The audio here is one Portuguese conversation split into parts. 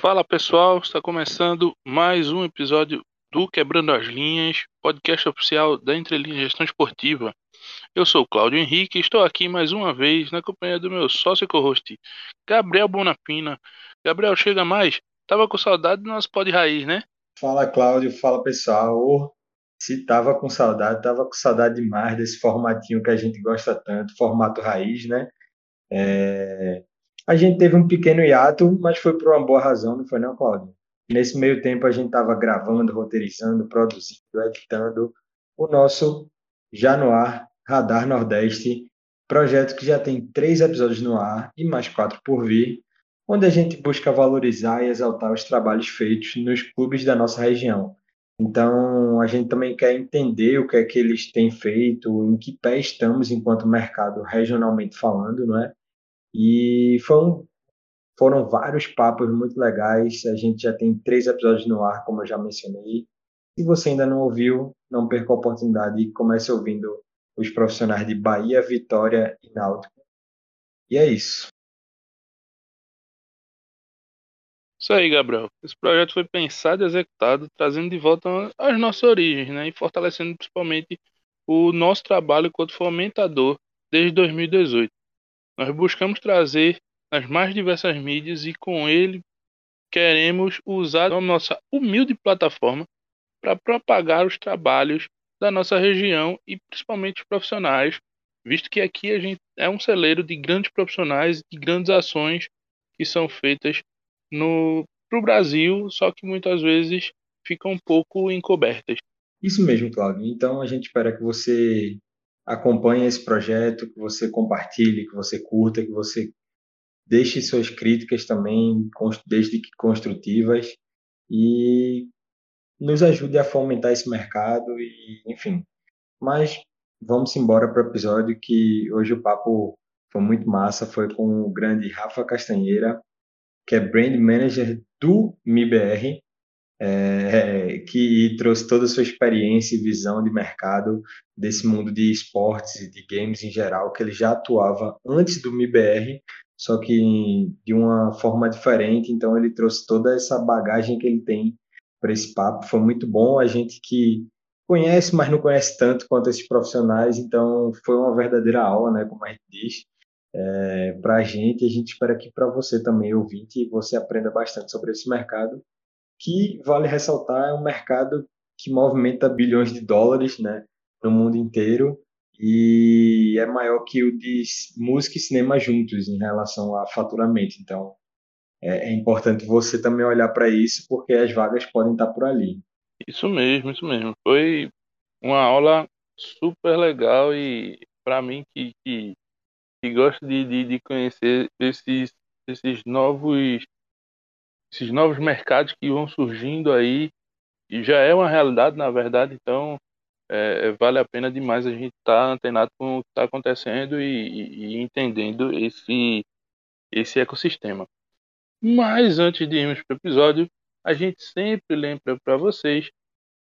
Fala pessoal, está começando mais um episódio do Quebrando as Linhas, podcast oficial da Entrelinha Gestão Esportiva. Eu sou Cláudio Henrique e estou aqui mais uma vez na companhia do meu sócio co-host, Gabriel Bonapina. Gabriel, chega mais? Tava com saudade do nosso pod raiz, né? Fala Cláudio, fala pessoal. Se tava com saudade, tava com saudade demais desse formatinho que a gente gosta tanto, formato raiz, né? É... A gente teve um pequeno hiato, mas foi por uma boa razão, não foi não, Cláudio? Nesse meio tempo a gente estava gravando, roteirizando, produzindo, editando o nosso Já no Ar Radar Nordeste, projeto que já tem três episódios no ar e mais quatro por vir, onde a gente busca valorizar e exaltar os trabalhos feitos nos clubes da nossa região. Então, a gente também quer entender o que é que eles têm feito, em que pé estamos enquanto mercado regionalmente falando, não é? E foram, foram vários papos muito legais. A gente já tem três episódios no ar, como eu já mencionei. Se você ainda não ouviu, não perca a oportunidade e comece ouvindo os profissionais de Bahia, Vitória e Náutico. E é isso. Isso aí, Gabriel. Esse projeto foi pensado e executado trazendo de volta as nossas origens, né? E fortalecendo principalmente o nosso trabalho enquanto fomentador desde 2018. Nós buscamos trazer as mais diversas mídias e com ele queremos usar a nossa humilde plataforma para propagar os trabalhos da nossa região e principalmente os profissionais, visto que aqui a gente é um celeiro de grandes profissionais e grandes ações que são feitas no o Brasil, só que muitas vezes ficam um pouco encobertas. Isso mesmo, Claudio. Então a gente espera que você acompanhe esse projeto, que você compartilhe, que você curta, que você deixe suas críticas também, desde que construtivas, e nos ajude a fomentar esse mercado e, enfim. Mas vamos embora para o episódio que hoje o papo foi muito massa, foi com o grande Rafa Castanheira, que é Brand Manager do MIBR, é, que trouxe toda a sua experiência e visão de mercado desse mundo de esportes e de games em geral, que ele já atuava antes do MIBR, só que de uma forma diferente, então ele trouxe toda essa bagagem que ele tem para esse papo. Foi muito bom, a gente que conhece, mas não conhece tanto quanto esses profissionais, então foi uma verdadeira aula, né, como a gente diz, é, para a gente, a gente espera que para você também, ouvinte, você aprenda bastante sobre esse mercado que vale ressaltar é um mercado que movimenta bilhões de dólares, né, no mundo inteiro e é maior que o de música e cinema juntos em relação a faturamento. Então, é, é importante você também olhar para isso, porque as vagas podem estar por ali. Isso mesmo, isso mesmo. Foi uma aula super legal e para mim que, que, que gosto de, de, de conhecer esses, esses novos esses novos mercados que vão surgindo aí, e já é uma realidade, na verdade, então é, é vale a pena demais a gente estar tá antenado com o que está acontecendo e, e, e, entendendo esse, esse ecossistema. Mas antes de irmos para o episódio, a gente sempre lembra para vocês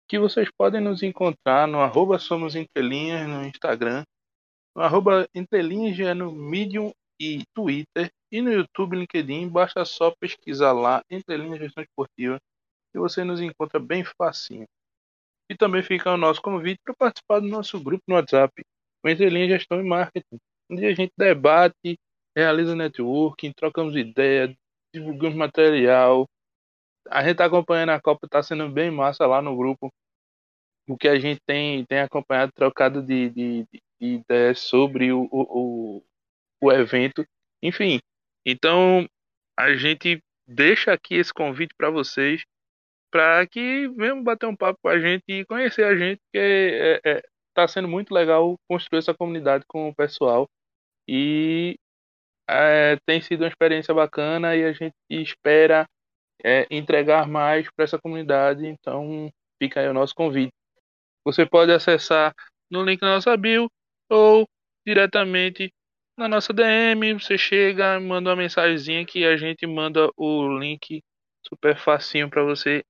que vocês podem nos encontrar no arroba Somos Entrelinhas no Instagram, no arroba Entrelinhas é no Medium e Twitter e no YouTube LinkedIn, basta só pesquisar lá entre linhas gestão esportiva e você nos encontra bem facinho. E também fica o nosso convite para participar do nosso grupo no WhatsApp, o Entre Linhas Gestão e Marketing, onde a gente debate, realiza networking, trocamos ideias, divulgamos material. A gente está acompanhando a Copa, está sendo bem massa lá no grupo. O que a gente tem, tem acompanhado, trocado de, de, de ideias sobre o, o, o evento. Enfim, então a gente deixa aqui esse convite para vocês para que venham bater um papo com a gente e conhecer a gente, que está é, é, tá sendo muito legal construir essa comunidade com o pessoal e é, tem sido uma experiência bacana e a gente espera é, entregar mais para essa comunidade. Então fica aí o nosso convite. Você pode acessar no link da nossa bio ou diretamente na nossa DM, você chega, manda uma mensagenzinha que a gente manda o link super facinho para você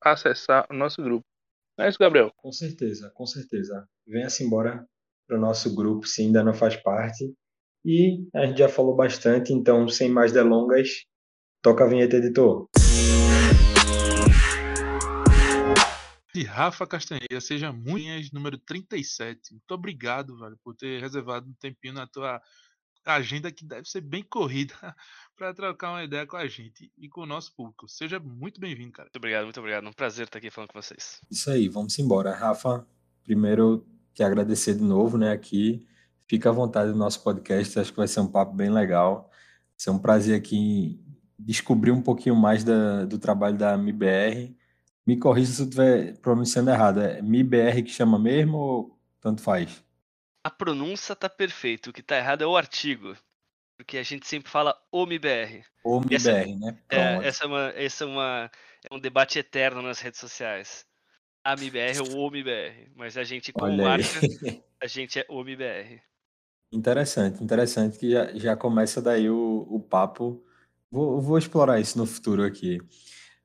acessar o nosso grupo. Não é isso, Gabriel? Com certeza, com certeza. Venha-se embora para o nosso grupo, se ainda não faz parte. E a gente já falou bastante, então, sem mais delongas, toca a vinheta, editor. De Rafa Castanheira, seja muito número 37. Muito obrigado, velho, por ter reservado um tempinho na tua agenda que deve ser bem corrida para trocar uma ideia com a gente e com o nosso público. Seja muito bem-vindo, cara. Muito obrigado, muito obrigado. Um prazer estar aqui falando com vocês. Isso aí, vamos embora. Rafa, primeiro te agradecer de novo, né, aqui. Fica à vontade do nosso podcast, acho que vai ser um papo bem legal. Vai ser um prazer aqui descobrir um pouquinho mais da, do trabalho da MIBR me corrija se eu estiver pronunciando errado. É MIBR que chama mesmo ou tanto faz? A pronúncia tá perfeita. O que tá errado é o artigo. Porque a gente sempre fala OMIBR. OMIBR, essa, né? É, essa é, uma, essa é, uma, é um debate eterno nas redes sociais. A MIBR ou OMIBR. Mas a gente, como Olha marca, aí. a gente é OMIBR. Interessante, interessante que já, já começa daí o, o papo. Vou, vou explorar isso no futuro aqui.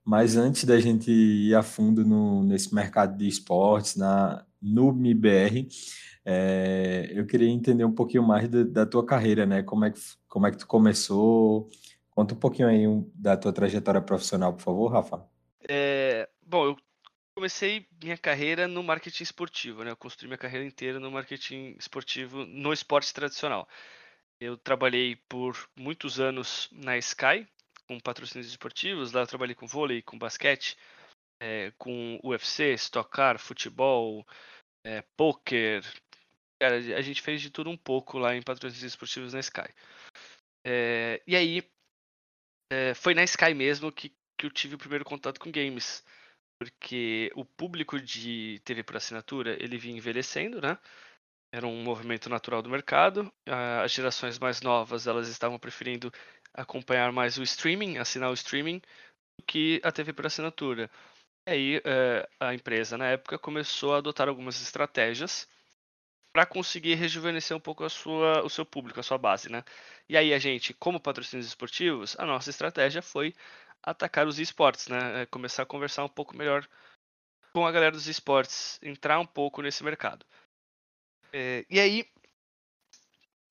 Mas antes da gente ir a fundo no, nesse mercado de esportes, na, no MIBR, é, eu queria entender um pouquinho mais da, da, tua carreira, né? Como é, que, como é que tu começou? Conta um pouquinho aí da tua trajetória profissional, por favor, Rafa. É, bom, eu comecei minha carreira no marketing esportivo, né? Eu construí minha carreira inteira no marketing esportivo no esporte tradicional. Eu trabalhei por muitos anos na Sky, com patrocínios esportivos. Lá eu trabalhei com vôlei, com basquete, é, com UFC, Stock Car, futebol, é, poker. Cara, a gente fez de tudo um pouco lá em patrocínios esportivos na Sky. É, e aí, é, foi na Sky mesmo que, que eu tive o primeiro contato com games. Porque o público de TV por assinatura, ele vinha envelhecendo, né? Era um movimento natural do mercado. As gerações mais novas, elas estavam preferindo acompanhar mais o streaming, assinar o streaming, do que a TV por assinatura. E aí é, a empresa, na época, começou a adotar algumas estratégias para conseguir rejuvenescer um pouco a sua, o seu público, a sua base, né? E aí a gente, como patrocínios esportivos, a nossa estratégia foi atacar os esportes, né? É começar a conversar um pouco melhor com a galera dos esportes, entrar um pouco nesse mercado. É, e aí,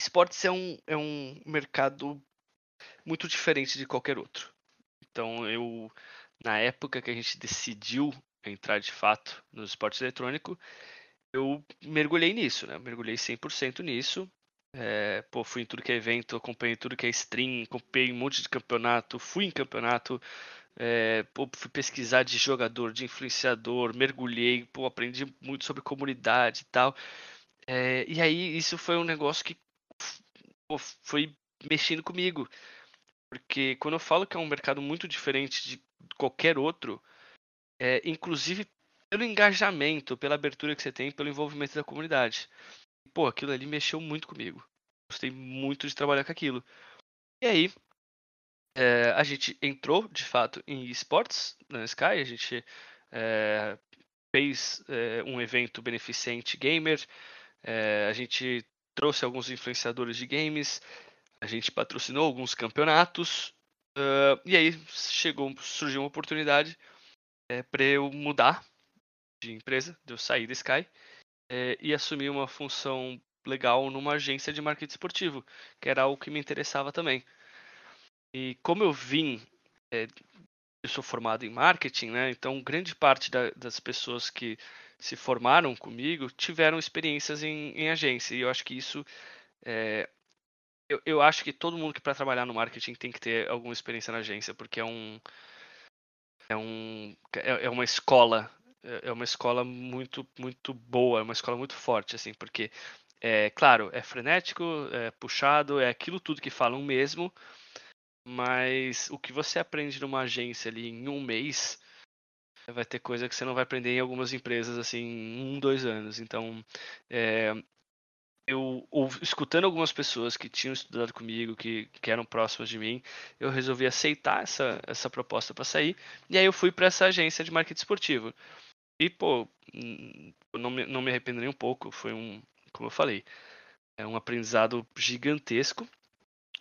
esportes é um, é um mercado muito diferente de qualquer outro. Então eu, na época que a gente decidiu entrar de fato no esporte eletrônico, eu mergulhei nisso, né? Mergulhei 100% nisso. É, pô, fui em tudo que é evento, acompanhei tudo que é stream, acompanhei um monte de campeonato, fui em campeonato, é, pô, fui pesquisar de jogador, de influenciador, mergulhei, pô, aprendi muito sobre comunidade e tal. É, e aí isso foi um negócio que pô, foi mexendo comigo. Porque quando eu falo que é um mercado muito diferente de qualquer outro, é, inclusive pelo engajamento, pela abertura que você tem, pelo envolvimento da comunidade. Pô, aquilo ali mexeu muito comigo. Gostei muito de trabalhar com aquilo. E aí, é, a gente entrou, de fato, em esportes na Sky. A gente é, fez é, um evento beneficente gamer. É, a gente trouxe alguns influenciadores de games a gente patrocinou alguns campeonatos uh, e aí chegou, surgiu uma oportunidade é, para eu mudar de empresa, de eu sair da Sky é, e assumir uma função legal numa agência de marketing esportivo, que era algo que me interessava também. E como eu vim, é, eu sou formado em marketing, né? Então grande parte da, das pessoas que se formaram comigo tiveram experiências em, em agência e eu acho que isso é, eu, eu acho que todo mundo que para trabalhar no marketing tem que ter alguma experiência na agência, porque é um é um é, é uma escola é, é uma escola muito muito boa, é uma escola muito forte assim, porque é claro, é frenético, é puxado, é aquilo tudo que falam mesmo, mas o que você aprende numa agência ali em um mês vai ter coisa que você não vai aprender em algumas empresas assim em um, dois anos. Então, é, eu, ou, escutando algumas pessoas que tinham estudado comigo, que, que eram próximas de mim, eu resolvi aceitar essa, essa proposta para sair. E aí eu fui para essa agência de marketing esportivo. E, pô, não me, não me arrependo nem um pouco. Foi um, como eu falei, é um aprendizado gigantesco.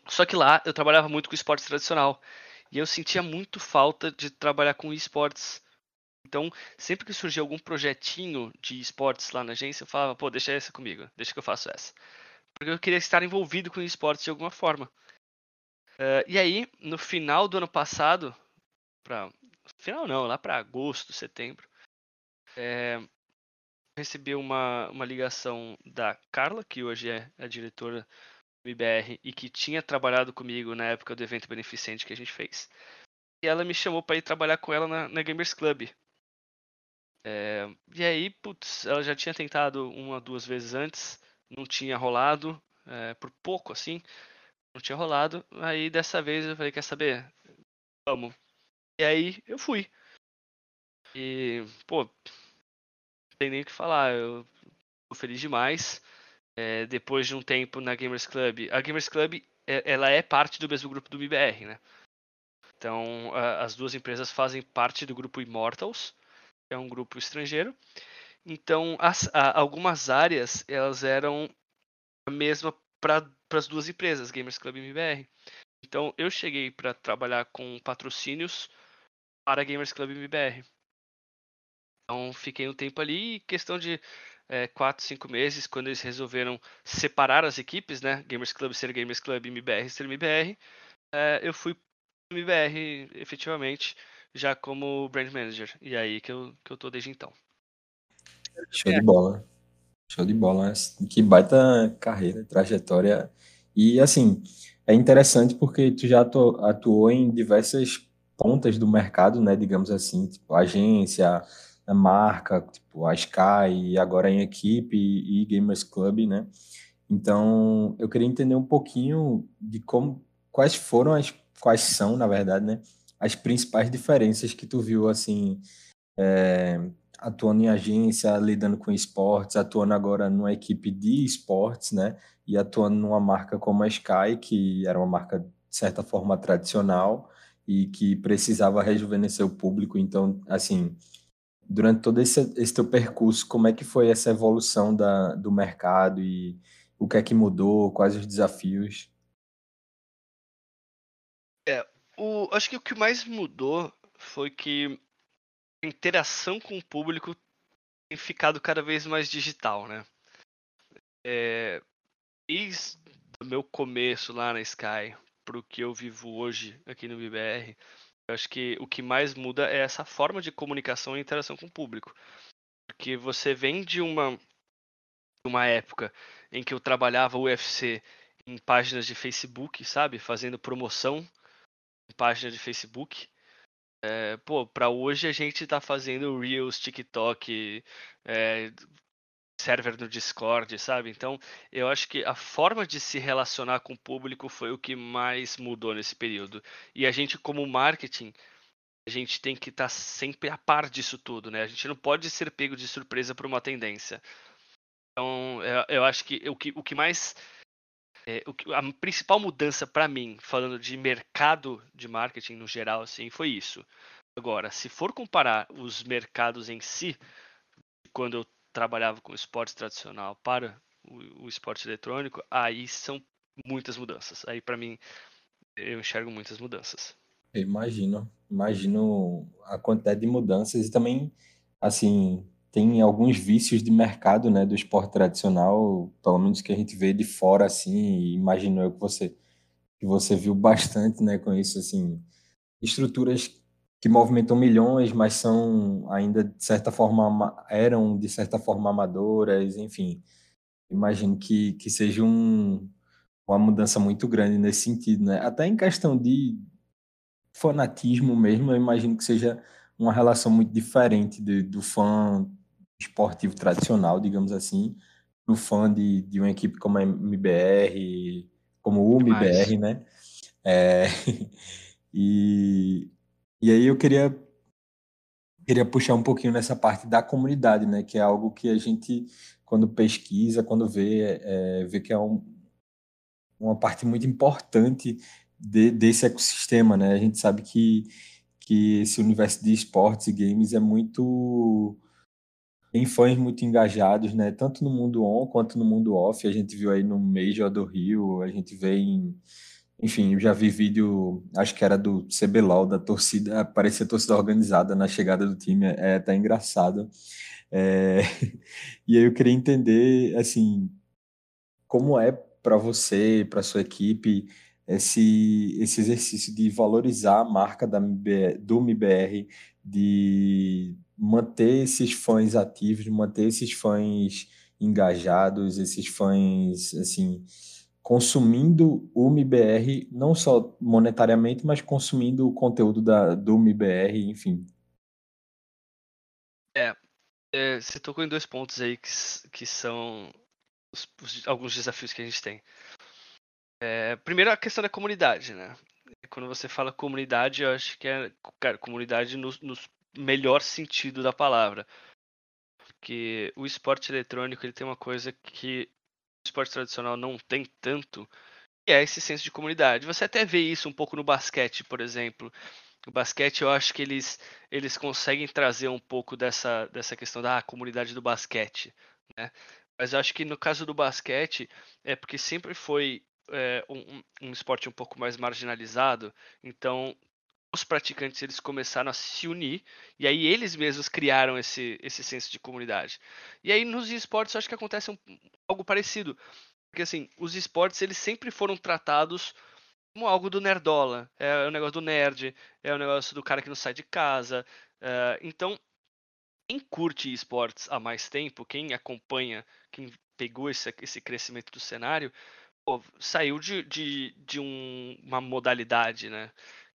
Só que lá eu trabalhava muito com esporte tradicional. E eu sentia muito falta de trabalhar com esportes Então, sempre que surgia algum projetinho de esportes lá na agência, eu falava, pô, deixa essa comigo, deixa que eu faço essa. Porque eu queria estar envolvido com esportes de alguma forma. Uh, e aí, no final do ano passado, para final não, lá para agosto, setembro, é, recebi uma, uma ligação da Carla, que hoje é a diretora do IBR e que tinha trabalhado comigo na época do evento beneficente que a gente fez. E ela me chamou para ir trabalhar com ela na, na Gamers Club. É, e aí, putz, ela já tinha tentado uma, duas vezes antes, não tinha rolado, é, por pouco assim, não tinha rolado. Aí dessa vez eu falei, quer saber? Vamos. E aí eu fui. E, pô, não tem nem o que falar, eu tô feliz demais. É, depois de um tempo na Gamers Club. A Gamers Club, é, ela é parte do mesmo grupo do BBR, né? Então, as duas empresas fazem parte do grupo Immortals, é um grupo estrangeiro. Então, as, a, algumas áreas, elas eram a mesma para as duas empresas, Gamers Club e MBR. Então, eu cheguei para trabalhar com patrocínios para Gamers Club e MBR. Então, fiquei um tempo ali, questão de é, 4, 5 meses, quando eles resolveram separar as equipes, né? Gamers Club ser Gamers Club MBR ser MBR, é, eu fui MBR efetivamente, já como brand manager. E aí que eu, que eu tô desde então. Show de bola. Show de bola. Que baita carreira, trajetória. E assim, é interessante porque tu já atuou em diversas pontas do mercado, né? Digamos assim, tipo agência, a marca, tipo a Sky, agora em equipe e Gamers Club, né? Então, eu queria entender um pouquinho de como, quais foram as, quais são, na verdade, né? As principais diferenças que tu viu, assim, é, atuando em agência, lidando com esportes, atuando agora numa equipe de esportes, né? E atuando numa marca como a Sky, que era uma marca, de certa forma, tradicional e que precisava rejuvenescer o público. Então, assim, durante todo esse, esse teu percurso, como é que foi essa evolução da, do mercado e o que é que mudou, quais os desafios? O, acho que o que mais mudou foi que a interação com o público tem ficado cada vez mais digital, né? É, desde o meu começo lá na Sky para o que eu vivo hoje aqui no BBR, eu acho que o que mais muda é essa forma de comunicação e interação com o público. Porque você vem de uma, uma época em que eu trabalhava UFC em páginas de Facebook, sabe? Fazendo promoção em páginas de Facebook. É, pô, pra hoje a gente tá fazendo Reels, TikTok, é, server no Discord, sabe? Então, eu acho que a forma de se relacionar com o público foi o que mais mudou nesse período. E a gente, como marketing, a gente tem que estar tá sempre a par disso tudo, né? A gente não pode ser pego de surpresa por uma tendência. Então, eu, eu acho que o que, o que mais. É, o a principal mudança para mim, falando de mercado de marketing no geral, assim, foi isso. Agora, se for comparar os mercados em si, quando eu trabalhava com esporte tradicional para o, o esporte eletrônico, aí são muitas mudanças. Aí para mim eu enxergo muitas mudanças. Eu imagino, imagino a quantidade de mudanças e também assim tem alguns vícios de mercado, né, do esporte tradicional, pelo menos que a gente vê de fora assim, imagino eu que você que você viu bastante, né, com isso assim, estruturas que movimentam milhões, mas são ainda de certa forma eram de certa forma amadoras, enfim. Imagino que, que seja um, uma mudança muito grande nesse sentido, né? Até em questão de fanatismo mesmo, eu imagino que seja uma relação muito diferente de, do fã esportivo tradicional, digamos assim, do fã de, de uma equipe como a MBR, como o MBR, né? É, e e aí eu queria queria puxar um pouquinho nessa parte da comunidade, né, que é algo que a gente quando pesquisa, quando vê, é, vê que é um, uma parte muito importante de, desse ecossistema, né? A gente sabe que que esse universo de esportes e games é muito tem fãs muito engajados, né? Tanto no mundo on quanto no mundo off. A gente viu aí no Major do Rio, a gente vê em enfim, eu já vi vídeo, acho que era do CBLOL, da torcida, parecia torcida organizada na chegada do time, é até engraçado. É, e aí eu queria entender, assim, como é para você, para sua equipe, esse, esse exercício de valorizar a marca da, do MBR, de manter esses fãs ativos, manter esses fãs engajados, esses fãs, assim, consumindo o MBR, não só monetariamente, mas consumindo o conteúdo da, do MBR, enfim. É, é, você tocou em dois pontos aí que, que são os, os, alguns desafios que a gente tem. É, primeiro a questão da comunidade, né? Quando você fala comunidade, eu acho que é cara, comunidade no, no melhor sentido da palavra. Porque o esporte eletrônico ele tem uma coisa que o esporte tradicional não tem tanto, que é esse senso de comunidade. Você até vê isso um pouco no basquete, por exemplo. O basquete, eu acho que eles, eles conseguem trazer um pouco dessa, dessa questão da ah, comunidade do basquete, né? Mas eu acho que no caso do basquete, é porque sempre foi é, um, um esporte um pouco mais marginalizado, então os praticantes eles começaram a se unir e aí eles mesmos criaram esse, esse senso de comunidade. E aí nos esportes eu acho que acontece um, algo parecido, porque assim os esportes eles sempre foram tratados como algo do nerdola, é o negócio do nerd, é o negócio do cara que não sai de casa. É, então quem curte esportes há mais tempo, quem acompanha, quem pegou esse, esse crescimento do cenário, pô, saiu de, de, de um, uma modalidade, né?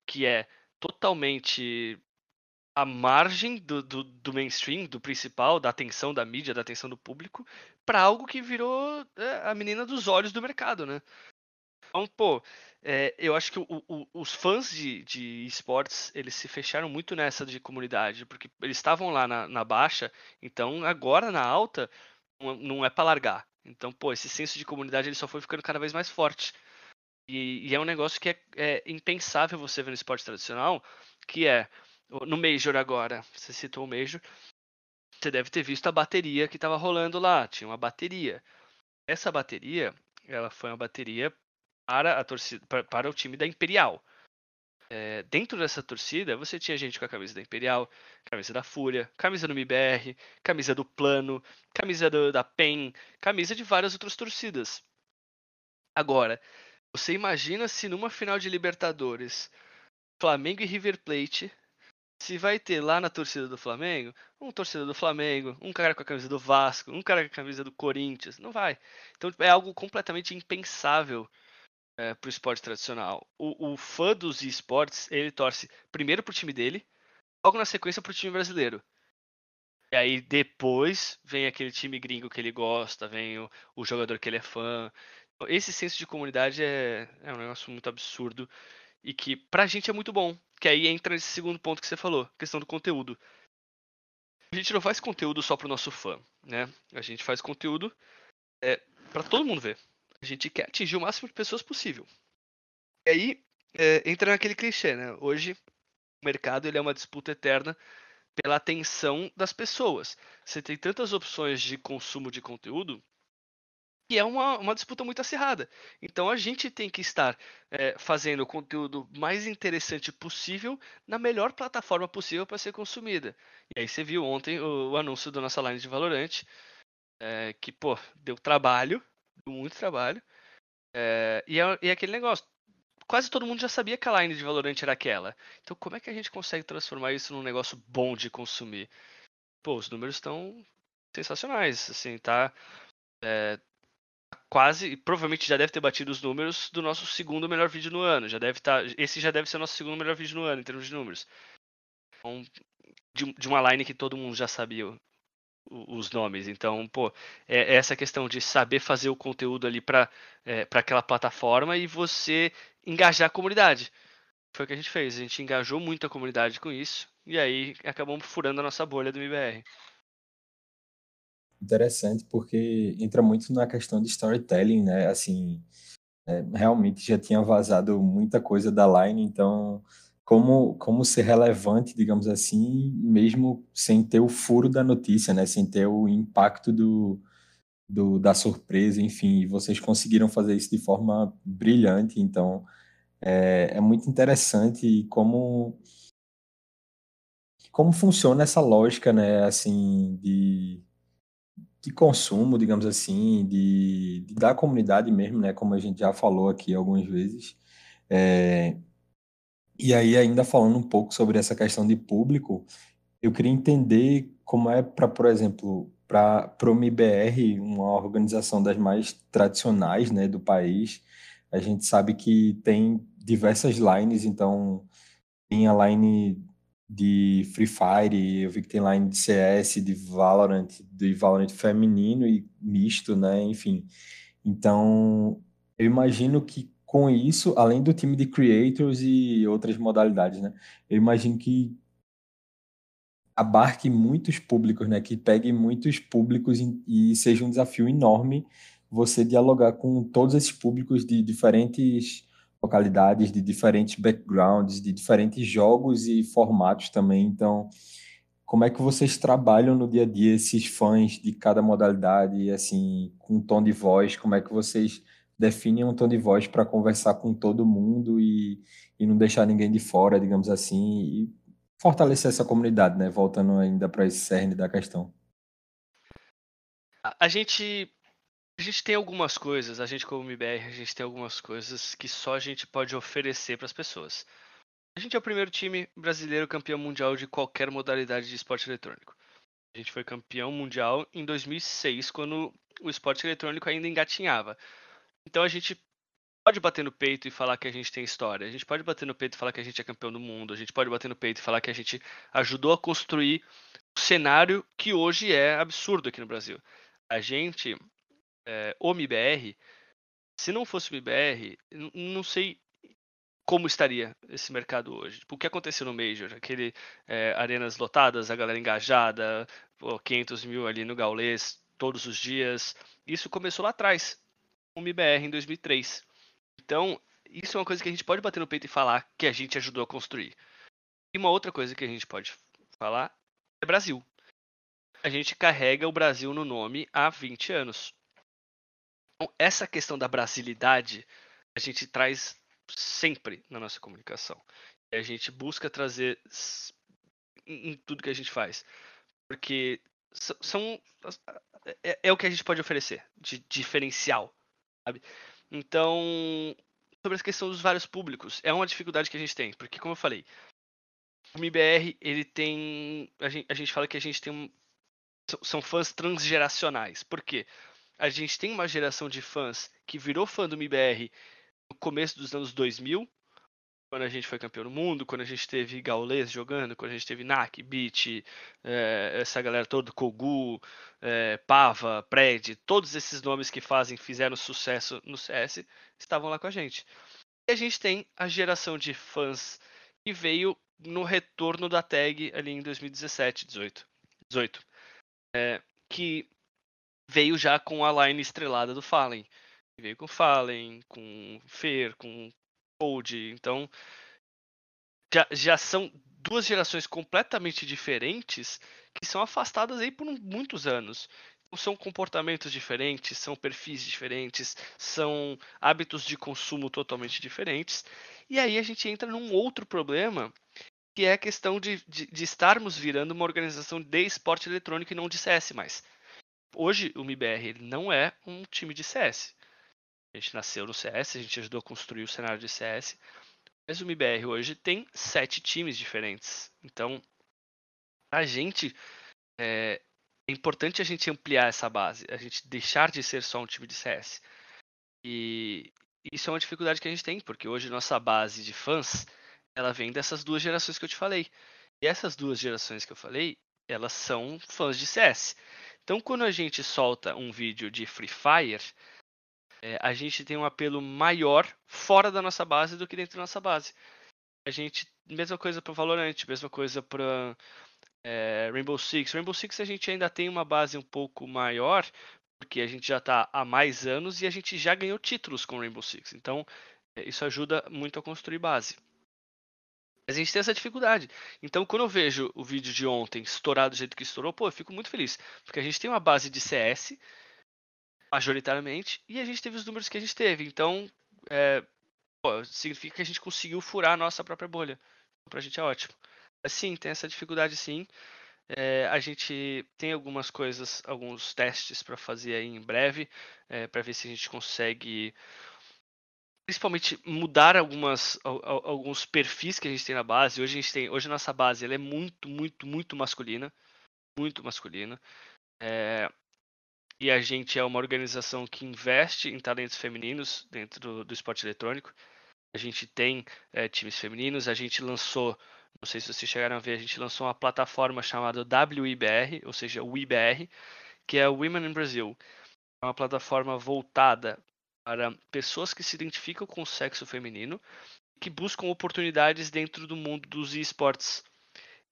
Que é totalmente à margem do, do, do, mainstream, do principal, da atenção da mídia, da atenção do público, para algo que virou é, a menina dos olhos do mercado, né? Então, pô, é, eu acho que o, o, os fãs de, de esportes, eles se fecharam muito nessa de comunidade, porque eles estavam lá na, na baixa, então agora na alta não, é para largar. Então, pô, esse senso de comunidade ele só foi ficando cada vez mais forte. E, e é um negócio que é, é, impensável você ver no esporte tradicional, que é no Major agora, você citou o Major, você deve ter visto a bateria que estava rolando lá, tinha uma bateria. Essa bateria, ela foi uma bateria para a torcida, para, para o time da Imperial. É, dentro dessa torcida, você tinha gente com a camisa da Imperial, camisa da Fúria, camisa do MBR, camisa do Plano, camisa do, da PEN, camisa de várias outras torcidas. Agora, você imagina se numa final de Libertadores, Flamengo e River Plate, se vai ter lá na torcida do Flamengo, um torcedor do Flamengo, um cara com a camisa do Vasco, um cara com a camisa do Corinthians, não vai. Então é algo completamente impensável é, para o esporte tradicional. O, o, fã dos esportes, ele torce primeiro pro time dele, logo na sequência pro time brasileiro. E aí depois vem aquele time gringo que ele gosta, vem o, o jogador que ele é fã. Esse senso de comunidade é, é um negócio muito absurdo e que pra gente é muito bom. Que aí entra nesse segundo ponto que você falou, questão do conteúdo. A gente não faz conteúdo só pro nosso fã, né? A gente faz conteúdo é, para todo mundo ver. A gente quer atingir o máximo de pessoas possível. E aí é, entra naquele clichê, né? Hoje o mercado ele é uma disputa eterna pela atenção das pessoas. Você tem tantas opções de consumo de conteúdo que é uma, uma disputa muito acirrada. Então a gente tem que estar é, fazendo o conteúdo mais interessante possível na melhor plataforma possível para ser consumida. E aí você viu ontem o, o anúncio da nossa line de Valorant, é, que, pô, deu trabalho, muito trabalho. É, e, é, e aquele negócio. Quase todo mundo já sabia que a line de Valorant era aquela. Então como é que a gente consegue transformar isso num negócio bom de consumir? Pô, os números estão sensacionais, assim, tá? É, quase, provavelmente já deve ter batido os números do nosso segundo melhor vídeo no ano. Já deve estar, tá, esse já deve ser nosso segundo melhor vídeo no ano em termos de números. Então, de, de uma line que todo mundo já sabia os nomes. Então, pô, é, é essa questão de saber fazer o conteúdo ali para é, aquela plataforma e você engajar a comunidade. Foi o que a gente fez. A gente engajou muito a comunidade com isso e aí acabamos furando a nossa bolha do MBR. Interessante, porque entra muito na questão de storytelling, né? Assim, é, realmente já tinha vazado muita coisa da line, então como, como ser relevante, digamos assim, mesmo sem ter o furo da notícia, né? Sem ter o impacto do, do, da surpresa, enfim, vocês conseguiram fazer isso de forma brilhante, então É, é muito interessante como como funciona essa lógica, né, assim, de, de consumo, digamos assim, de, de da comunidade mesmo, né, como a gente já falou aqui algumas vezes. É, e aí, ainda falando um pouco sobre essa questão de público, eu queria entender como é para, por exemplo, para o MIBR, uma organização das mais tradicionais, né, do país, a gente sabe que tem diversas lines, então tem a line de Free Fire, eu vi que tem line de CS, de Valorant, de Valorant feminino e misto, né? Enfim. Então, eu imagino que com isso, além do time de creators e outras modalidades, né? Eu imagino que abarque muitos públicos, né? Que pegue muitos públicos e seja um desafio enorme você dialogar com todos esses públicos de diferentes localidades, de diferentes backgrounds, de diferentes jogos e formatos também. Então, como é que vocês trabalham no dia a dia esses fãs de cada modalidade, assim, com tom de voz? Como é que vocês definem um tom de voz para conversar com todo mundo e, e não deixar ninguém de fora, digamos assim, e fortalecer essa comunidade, né? Voltando ainda para esse cerne da questão. A gente a gente tem algumas coisas, a gente como MBR, a gente tem algumas coisas que só a gente pode oferecer para as pessoas. A gente é o primeiro time brasileiro campeão mundial de qualquer modalidade de esporte eletrônico. A gente foi campeão mundial em 2006, quando o esporte eletrônico ainda engatinhava. Então a gente pode bater no peito e falar que a gente tem história. A gente pode bater no peito e falar que a gente é campeão do mundo. A gente pode bater no peito e falar que a gente ajudou a construir o cenário que hoje é absurdo aqui no Brasil. A gente é, o MIBR, se não fosse o MIBR, não sei como estaria esse mercado hoje. Tipo, o que aconteceu no Major? Aquele é, arenas lotadas, a galera engajada, pô, 500 mil ali no Gaulês todos os dias. Isso começou lá atrás, o MIBR em 2003. Então, isso é uma coisa que a gente pode bater no peito e falar que a gente ajudou a construir. E uma outra coisa que a gente pode falar é Brasil. A gente carrega o Brasil no nome há 20 anos. Então, essa questão da brasilidade a gente traz sempre na nossa comunicação. E a gente busca trazer em tudo que a gente faz. Porque são é, é o que a gente pode oferecer de diferencial, sabe? Então, sobre a questão dos vários públicos, é uma dificuldade que a gente tem, porque como eu falei, o MBR, ele tem a gente, a gente fala que a gente tem um, são fãs transgeracionais. Por quê? A gente tem uma geração de fãs que virou fã do MIBR no começo dos anos 2000, quando a gente foi campeão do mundo, quando a gente teve Gaules jogando, quando a gente teve Nak, Beat, é, essa galera toda, Kogu, é, Pava, Pred, todos esses nomes que fazem, fizeram sucesso no CS, estavam lá com a gente. E a gente tem a geração de fãs que veio no retorno da tag ali em 2017, 18, 18 é, que veio já com a line estrelada do Fallen. Veio com Fallen, com Fer, com Cold. Então, já, já são duas gerações completamente diferentes que são afastadas aí por muitos anos. Então, são comportamentos diferentes, são perfis diferentes, são hábitos de consumo totalmente diferentes. E aí a gente entra num outro problema, que é a questão de, de, de estarmos virando uma organização de esporte eletrônico e não CS mais hoje o MIBR não é um time de CS. A gente nasceu no CS, a gente ajudou a construir o cenário de CS, mas o MIBR hoje tem sete times diferentes. Então, a gente é, é importante a gente ampliar essa base, a gente deixar de ser só um time de CS. E isso é uma dificuldade que a gente tem, porque hoje nossa base de fãs ela vem dessas duas gerações que eu te falei. E essas duas gerações que eu falei, elas são fãs de CS. Então, quando a gente solta um vídeo de Free Fire, é, a gente tem um apelo maior fora da nossa base do que dentro da nossa base. A gente, mesma coisa para Valorant, mesma coisa para é, Rainbow Six. Rainbow Six a gente ainda tem uma base um pouco maior, porque a gente já está há mais anos e a gente já ganhou títulos com Rainbow Six. Então, é, isso ajuda muito a construir base. Mas a gente tem essa dificuldade. Então, quando eu vejo o vídeo de ontem estourado do jeito que estourou, pô, eu fico muito feliz. Porque a gente tem uma base de CS, majoritariamente, e a gente teve os números que a gente teve. Então, é, pô, significa que a gente conseguiu furar a nossa própria bolha. Então, pra gente é ótimo. Sim, tem essa dificuldade sim. É, a gente tem algumas coisas, alguns testes para fazer aí em breve, é, para ver se a gente consegue principalmente mudar algumas, alguns perfis que a gente tem na base. Hoje a gente tem, hoje nossa base ela é muito, muito, muito masculina, muito masculina. É, e a gente é uma organização que investe em talentos femininos dentro do, do esporte eletrônico. A gente tem é, times femininos, a gente lançou, não sei se vocês chegaram a ver, a gente lançou uma plataforma chamada WIBR, ou seja, o IBR, que é Women in Brazil. É uma plataforma voltada para pessoas que se identificam com o sexo feminino que buscam oportunidades dentro do mundo dos esportes.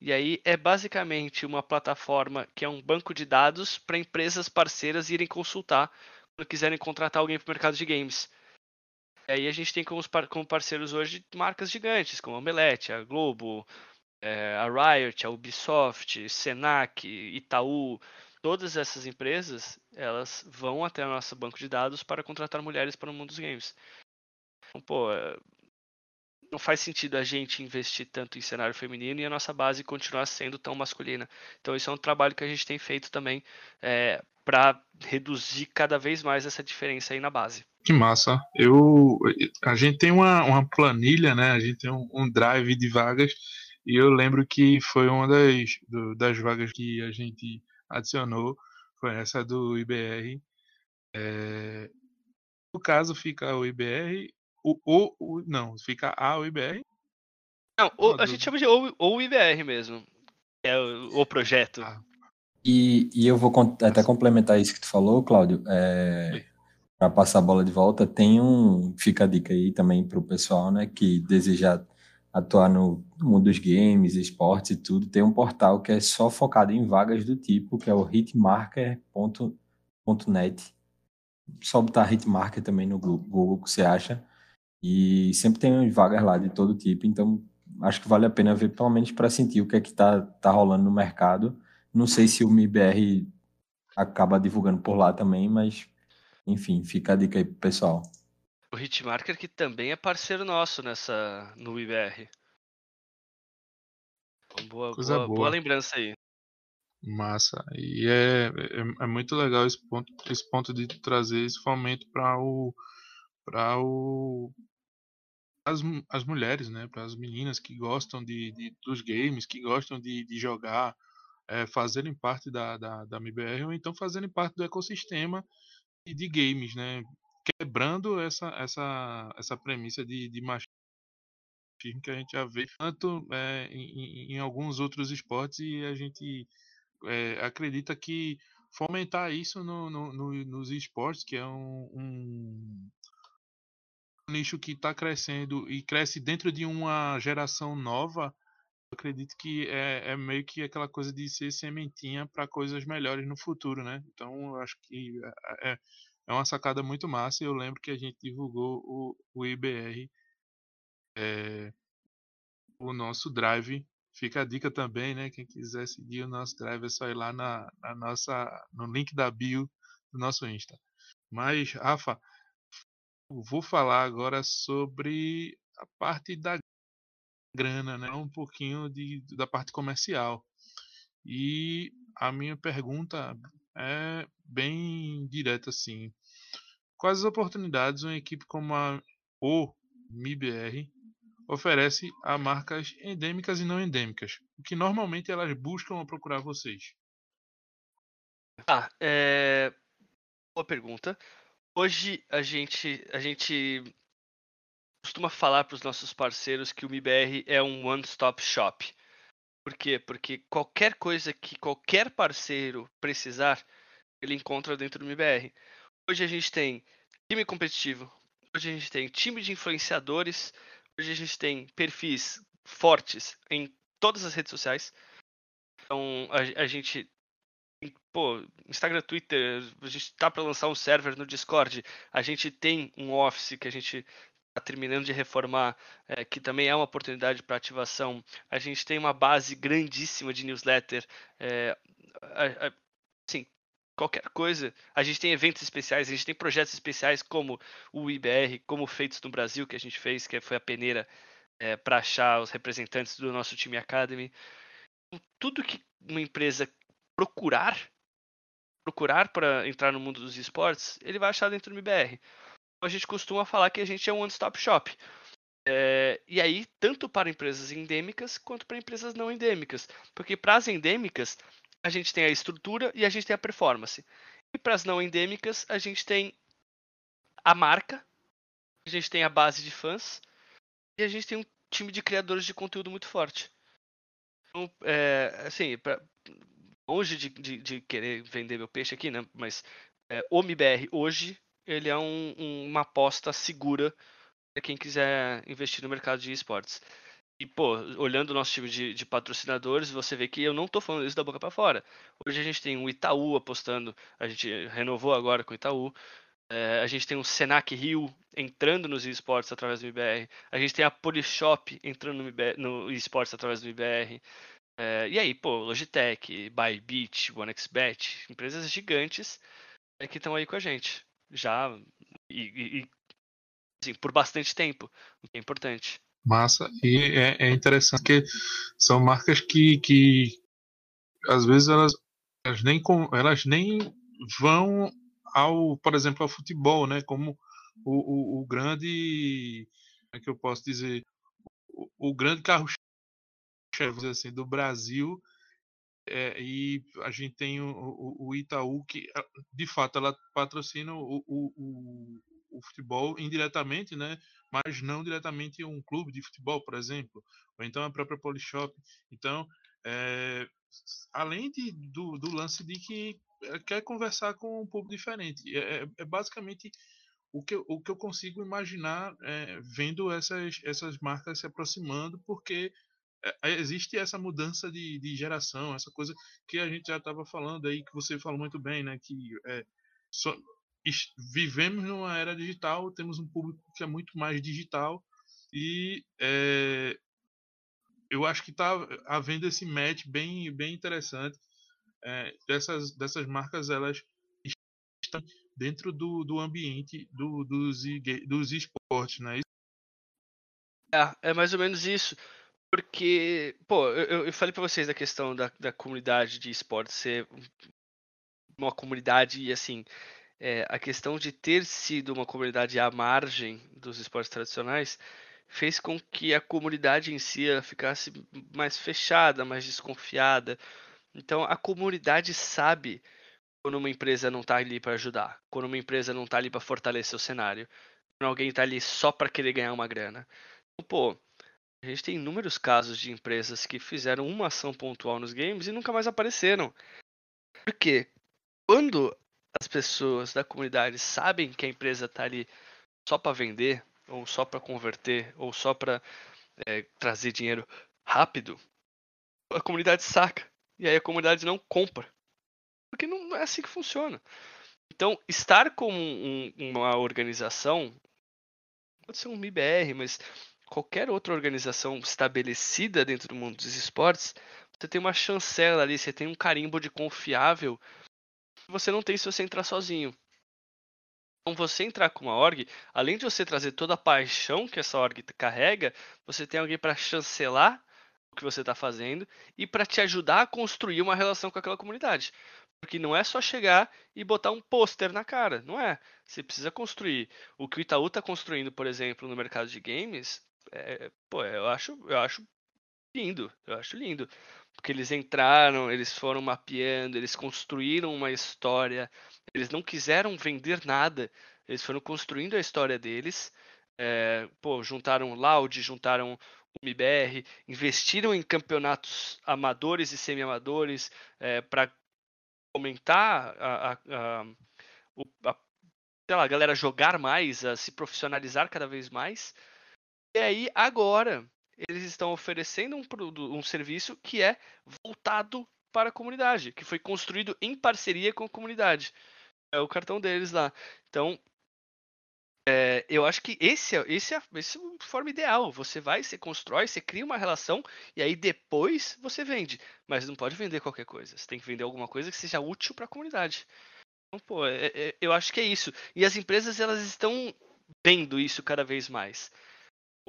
E aí é basicamente uma plataforma que é um banco de dados para empresas parceiras irem consultar quando quiserem contratar alguém para o mercado de games. E aí a gente tem como, como parceiros hoje marcas gigantes, como a Omelete, a Globo, é, a Riot, a Ubisoft, Senac, Itaú, todas essas empresas, elas vão até o nosso banco de dados para contratar mulheres para o mundo dos games. Então, pô, é, não faz sentido a gente investir tanto em cenário feminino e a nossa base continuar sendo tão masculina. Então, isso é um trabalho que a gente tem feito também é, para reduzir cada vez mais essa diferença aí na base. Que massa. Eu, a gente tem uma, uma planilha, né? A gente tem um, um drive de vagas e eu lembro que foi uma das, do, das vagas que a gente adicionou foi essa do IBR. É, no caso, fica o IBR, o, o, o não, fica a o IBR. Não, o, a gente chama de ou, ou IBR mesmo. É o, o projeto. Ah. E, e eu vou até complementar isso que tu falou, Cláudio. É, para passar a bola de volta, tem um. Fica a dica aí também para o pessoal, né, que deseja atuar no mundo dos games, esportes e tudo, tem um portal que é só focado em vagas do tipo, que é o hitmarker.net. Só botar hitmarker também no Google que você acha. E sempre tem vagas lá de todo tipo, então acho que vale a pena ver pelo menos para sentir o que é que tá, tá rolando no mercado. Não sei se o MIBR acaba divulgando por lá também, mas enfim, fica a dica aí pro pessoal. O Hitmarker que também é parceiro nosso nessa no IBR. Então, boa, Coisa boa, boa. boa lembrança aí. Massa. E é, é, é, muito legal esse ponto, esse ponto de trazer esse fomento para o para o as, as mulheres, né, para as meninas que gostam de, de, dos games, que gostam de, de jogar, é, fazerem parte da, da, da MBR ou então fazerem parte do ecossistema de games, né? Quebrando essa, essa, essa premissa de, de machismo que a gente já vê tanto é, em, em, alguns outros esportes e a gente é, acredita que fomentar isso no, no, no, nos esportes, que é um, um nicho que está crescendo e cresce dentro de uma geração nova, acredito que é, é meio que aquela coisa de ser sementinha para coisas melhores no futuro, né? Então, acho que é, é uma sacada muito massa. Eu lembro que a gente divulgou o, o IBR, é, o nosso drive. Fica a dica também, né? Quem quiser seguir o nosso drive é só ir lá na, na nossa, no link da bio do nosso Insta. Mas, Rafa, vou falar agora sobre a parte da grana, né? Um pouquinho de, da parte comercial. E a minha pergunta é bem direta assim. Quais as oportunidades uma equipe como a o MIBR oferece a marcas endêmicas e não endêmicas? O que normalmente elas buscam a procurar vocês? Ah, é... boa pergunta. Hoje a gente a gente costuma falar para os nossos parceiros que o MIBR é um one-stop shop. Por quê? Porque qualquer coisa que qualquer parceiro precisar, ele encontra dentro do MBR. Hoje a gente tem time competitivo, hoje a gente tem time de influenciadores, hoje a gente tem perfis fortes em todas as redes sociais. Então a, a gente pô, Instagram, Twitter, a gente tá para lançar um server no Discord, a gente tem um Office que a gente terminando de reformar, é, que também é uma oportunidade para ativação. A gente tem uma base grandíssima de newsletter. É, qualquer coisa. A gente tem eventos especiais, a gente tem projetos especiais como o IBR, como Feitos no Brasil, que a gente fez, que foi a peneira é, para achar os representantes do nosso time Academy. Tudo que uma empresa procurar, procurar para entrar no mundo dos esportes, ele vai achar dentro do IBR. A gente costuma falar que a gente é um one-stop shop. É, e aí, tanto para empresas endêmicas quanto para empresas não endêmicas. Porque para as endêmicas, a gente tem a estrutura e a gente tem a performance. E para as não endêmicas, a gente tem a marca, a gente tem a base de fãs e a gente tem um time de criadores de conteúdo muito forte. Então, é, assim, pra, longe de, de, de, querer vender meu peixe aqui, né? Mas é, o MBR hoje ele é um, um, uma aposta segura para quem quiser investir no mercado de esportes. E, pô, olhando o nosso time de, de, patrocinadores, você vê que eu não tô falando isso da boca para fora. Hoje a gente tem o Itaú apostando, a gente renovou agora com o Itaú. É, a gente tem o Senac Rio entrando nos esportes através do IBR. A gente tem a Polishop entrando no, no esportes através do IBR. É, e aí, pô, Logitech, Bybit, OneXBet, empresas gigantes é, que estão aí com a gente. Já e, e assim, por bastante tempo, o que é importante. Massa. E é, é interessante que são marcas que, que às vezes elas, elas, nem, elas nem vão ao, por exemplo, ao futebol, né? Como o, o, o grande, é que eu posso dizer, o, o grande carro-chefe assim, do Brasil é, e a gente tem o, o, Itaú que de fato ela patrocina o, o, o futebol indiretamente, né? Mas não diretamente um clube de futebol, por exemplo, ou então a própria Polishop. Então, é, além de, do, do, lance de que é, quer conversar com um público diferente, é, é, é basicamente o que, o que eu consigo imaginar é, vendo essas, essas marcas se aproximando, porque é, existe essa mudança de, de geração, essa coisa que a gente já estava falando aí, que você falou muito bem, né? Que é, so, vivemos numa era digital, temos um público que é muito mais digital e é, eu acho que está havendo esse match bem, bem interessante é, dessas, dessas marcas elas estão dentro do, do ambiente do, dos, dos esportes, né? É, é mais ou menos isso. Porque, pô, eu, eu falei para vocês da questão da, da comunidade de esportes ser uma comunidade e assim, é, a questão de ter sido uma comunidade à margem dos esportes tradicionais fez com que a comunidade em si ficasse mais fechada, mais desconfiada. Então a comunidade sabe quando uma empresa não está ali para ajudar, quando uma empresa não está ali para fortalecer o cenário, quando alguém está ali só para querer ganhar uma grana. Então, pô, a gente tem inúmeros casos de empresas que fizeram uma ação pontual nos games e nunca mais apareceram. Por quê? Quando as pessoas da comunidade sabem que a empresa está ali só para vender, ou só para converter, ou só para é, trazer dinheiro rápido, a comunidade saca. E aí a comunidade não compra. Porque não é assim que funciona. Então, estar como um, uma organização, pode ser um MIBR, mas qualquer outra organização estabelecida dentro do mundo dos esportes, você tem uma chancela ali, você tem um carimbo de confiável você não tem se você entrar sozinho. Então, você entrar com uma org, além de você trazer toda a paixão que essa org carrega, você tem alguém para chancelar o que você está fazendo e para te ajudar a construir uma relação com aquela comunidade. Porque não é só chegar e botar um pôster na cara, não é. Você precisa construir. O que o Itaú está construindo, por exemplo, no mercado de games, é, pô, eu acho, eu acho lindo, eu acho lindo. Porque eles entraram, eles foram mapeando, eles construíram uma história, eles não quiseram vender nada, eles foram construindo a história deles. É, pô, juntaram Loud, juntaram o MBR, investiram em campeonatos amadores e semi-amadores é, para aumentar a, a, a, a, lá, a galera jogar mais, a se profissionalizar cada vez mais. E aí, agora, eles estão oferecendo um, um serviço que é voltado para a comunidade, que foi construído em parceria com a comunidade. É o cartão deles lá. Então, é, eu acho que esse é, esse, é, esse é a forma ideal. Você vai, você constrói, você cria uma relação e aí depois você vende. Mas não pode vender qualquer coisa. Você tem que vender alguma coisa que seja útil para a comunidade. Então, pô, é, é, eu acho que é isso. E as empresas elas estão vendo isso cada vez mais.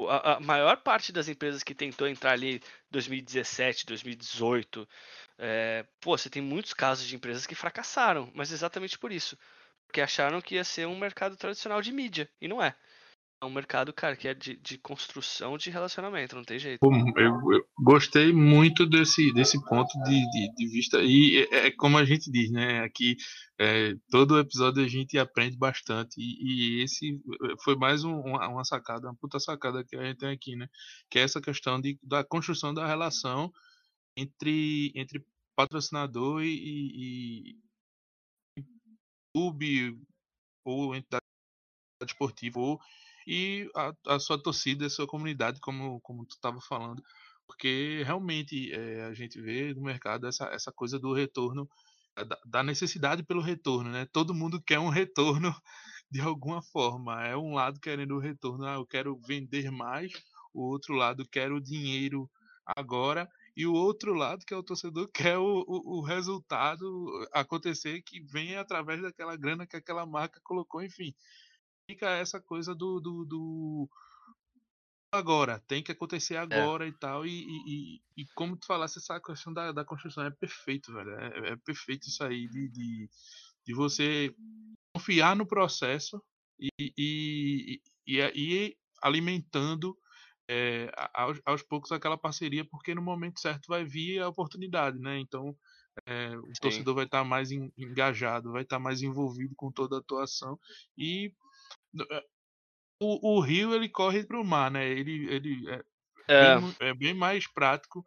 A, a maior parte das empresas que tentou entrar ali 2017, 2018, é, pô, você tem muitos casos de empresas que fracassaram, mas exatamente por isso. Porque acharam que ia ser um mercado tradicional de mídia, e não é. É um mercado, cara, que é de, de construção de relacionamento, não tem jeito. Eu, eu gostei muito desse, desse ponto de, de, de vista. E é, é como a gente diz, né? Aqui, é, todo episódio a gente aprende bastante. E, e esse foi mais um, uma, sacada, uma puta sacada que a gente tem aqui, né? Que é essa questão de, da construção da relação entre, entre patrocinador e, e clube ou entidade esportiva ou e a, a sua torcida, a sua comunidade, como, como tu estava falando, porque realmente é, a gente vê no mercado essa, essa coisa do retorno, da, da, necessidade pelo retorno, né? Todo mundo quer um retorno de alguma forma. É um lado querendo o retorno, ah, eu quero vender mais, o outro lado quer o dinheiro agora, e o outro lado, que é o torcedor, quer o, o, o resultado acontecer que venha através daquela grana que aquela marca colocou, enfim fica essa coisa do, do, do, agora, tem que acontecer é. agora é. e tal. E, e, e, como tu falasse, essa questão da, da construção é perfeito, velho. É, é perfeito isso aí de, de, de, você confiar no processo e, e, e, e alimentando é, aos, aos, poucos aquela parceria, porque no momento certo vai vir a oportunidade, né? Então. É, o Sim. torcedor vai estar tá mais engajado, vai estar tá mais envolvido com toda a atuação e o, o rio ele corre para o mar, né? Ele, ele é, é. Bem, é bem mais prático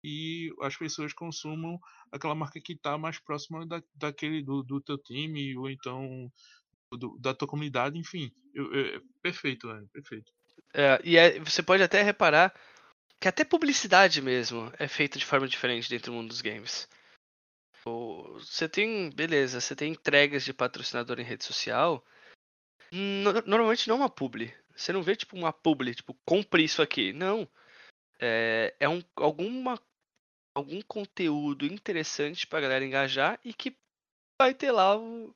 que as pessoas consumam aquela marca que está mais próxima da, daquele do, do teu time ou então do, da tua comunidade, enfim. Eu, eu, perfeito, é, perfeito. É, e é, você pode até reparar que até publicidade mesmo é feita de forma diferente dentro do mundo dos games. Você tem, beleza, você tem entregas de patrocinador em rede social, normalmente não é uma publi. Você não vê tipo uma publi, tipo, compre isso aqui. Não. É, é um, alguma, algum conteúdo interessante pra galera engajar e que vai ter lá o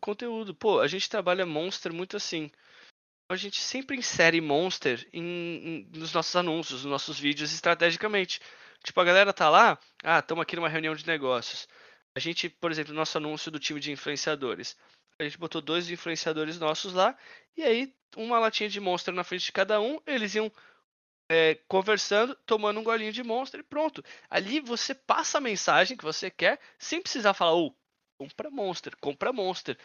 conteúdo. Pô, a gente trabalha Monster muito assim. A gente sempre insere Monster em, em, nos nossos anúncios, nos nossos vídeos estrategicamente. Tipo, a galera tá lá, ah, estamos aqui numa reunião de negócios. A gente, por exemplo, nosso anúncio do time de influenciadores. A gente botou dois influenciadores nossos lá. E aí, uma latinha de Monster na frente de cada um. Eles iam é, conversando, tomando um golinho de Monster e pronto. Ali você passa a mensagem que você quer, sem precisar falar, ou oh, compra Monster, compra Monster.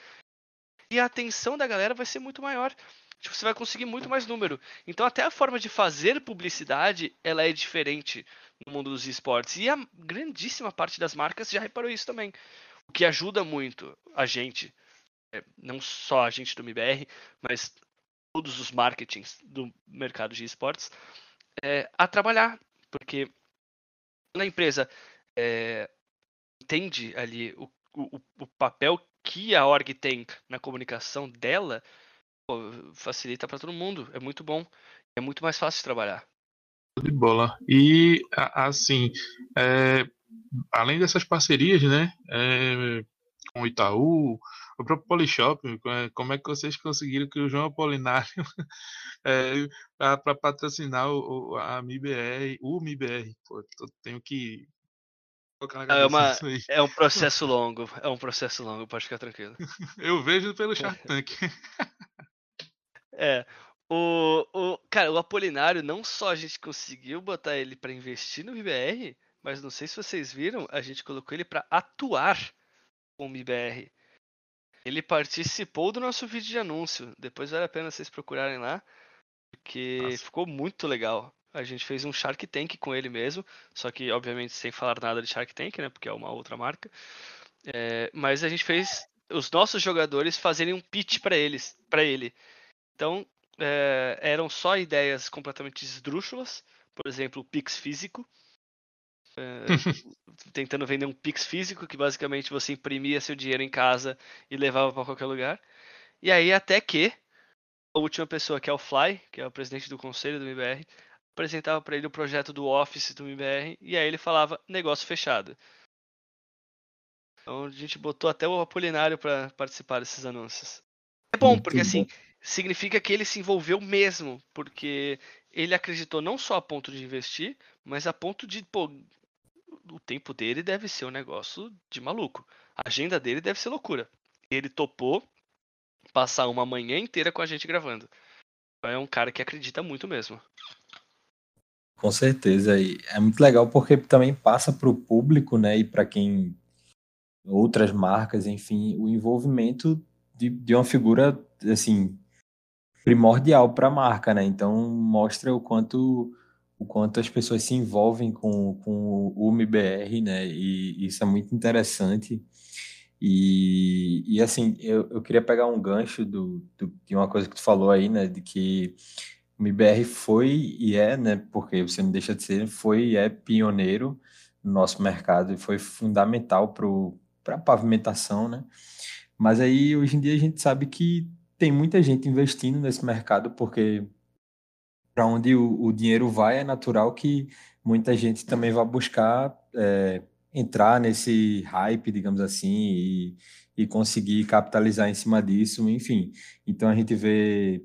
E a atenção da galera vai ser muito maior. Tipo, você vai conseguir muito mais número. Então até a forma de fazer publicidade, ela é diferente no mundo dos esportes. E a grandíssima parte das marcas já reparou isso também. O que ajuda muito a gente não só a gente do MBR, mas todos os marketings do mercado de esportes, é, a trabalhar. Porque quando a empresa é, entende ali o, o, o, papel que a org tem na comunicação dela, pô, facilita para todo mundo. É muito bom. É muito mais fácil de trabalhar. De bola. E, assim, é, além dessas parcerias, né, é, com o Itaú, o próprio Polishop, é, como é que vocês conseguiram que o João Apolinário é, para patrocinar o, a MIBR, o MIBR? Pô, tenho que é, uma, é um processo longo, é um processo longo, pode ficar tranquilo. Eu vejo pelo Shark Tank. é, o, o, cara, o Apolinário não só a gente conseguiu botar ele para investir no MIBR, mas não sei se vocês viram, a gente colocou ele para atuar com o MIBR. Ele participou do nosso vídeo de anúncio. Depois vale a pena vocês procurarem lá, porque Nossa. ficou muito legal. A gente fez um Shark Tank com ele mesmo, só que obviamente sem falar nada de Shark Tank, né? Porque é uma outra marca. É, mas a gente fez os nossos jogadores fazerem um pitch para eles, para ele. Então é, eram só ideias completamente esdrúxulas, por exemplo, o Pix físico. Tentando vender um Pix físico, que basicamente você imprimia seu dinheiro em casa e levava para qualquer lugar. E aí até que a última pessoa, que é o Fly, que é o presidente do conselho do MBR, apresentava para ele o projeto do Office do MBR e aí ele falava negócio fechado. Então a gente botou até o Apolinário para participar desses anúncios. É bom, porque assim, significa que ele se envolveu mesmo, porque ele acreditou não só a ponto de investir, mas a ponto de, pô, o tempo dele deve ser um negócio de maluco. A agenda dele deve ser loucura. Ele topou passar uma manhã inteira com a gente gravando. É um cara que acredita muito mesmo. Com certeza. E é muito legal porque também passa para o público, né? E para quem. Outras marcas, enfim, o envolvimento de, de uma figura, assim, primordial para a marca, né? Então mostra o quanto o quanto as pessoas se envolvem com, com o UMBR, né? E isso é muito interessante. E, e assim, eu, eu queria pegar um gancho do, do, de uma coisa que tu falou aí, né? De que o MBR foi e é, né? Porque você não deixa de ser, foi e é pioneiro no nosso mercado e foi fundamental para a pavimentação, né? Mas aí, hoje em dia, a gente sabe que tem muita gente investindo nesse mercado, porque para onde o, o, dinheiro vai, é natural que muita gente também vá buscar é, entrar nesse hype, digamos assim, e, e conseguir capitalizar em cima disso, enfim. Então a gente vê,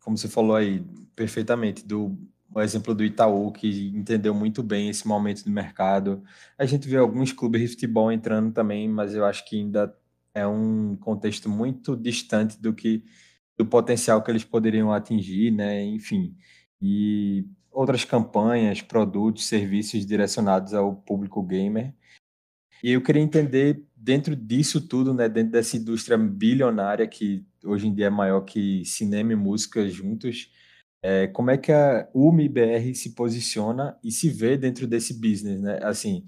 como você falou aí perfeitamente, do o exemplo do Itaú, que entendeu muito bem esse momento do mercado. A gente vê alguns clubes de futebol entrando também, mas eu acho que ainda é um contexto muito distante do que do potencial que eles poderiam atingir, né? Enfim, e outras campanhas, produtos, serviços direcionados ao público gamer. E eu queria entender, dentro disso tudo, né, dentro dessa indústria bilionária que hoje em dia é maior que cinema e música juntos, é, como é que a UMIBR se posiciona e se vê dentro desse business, né? Assim,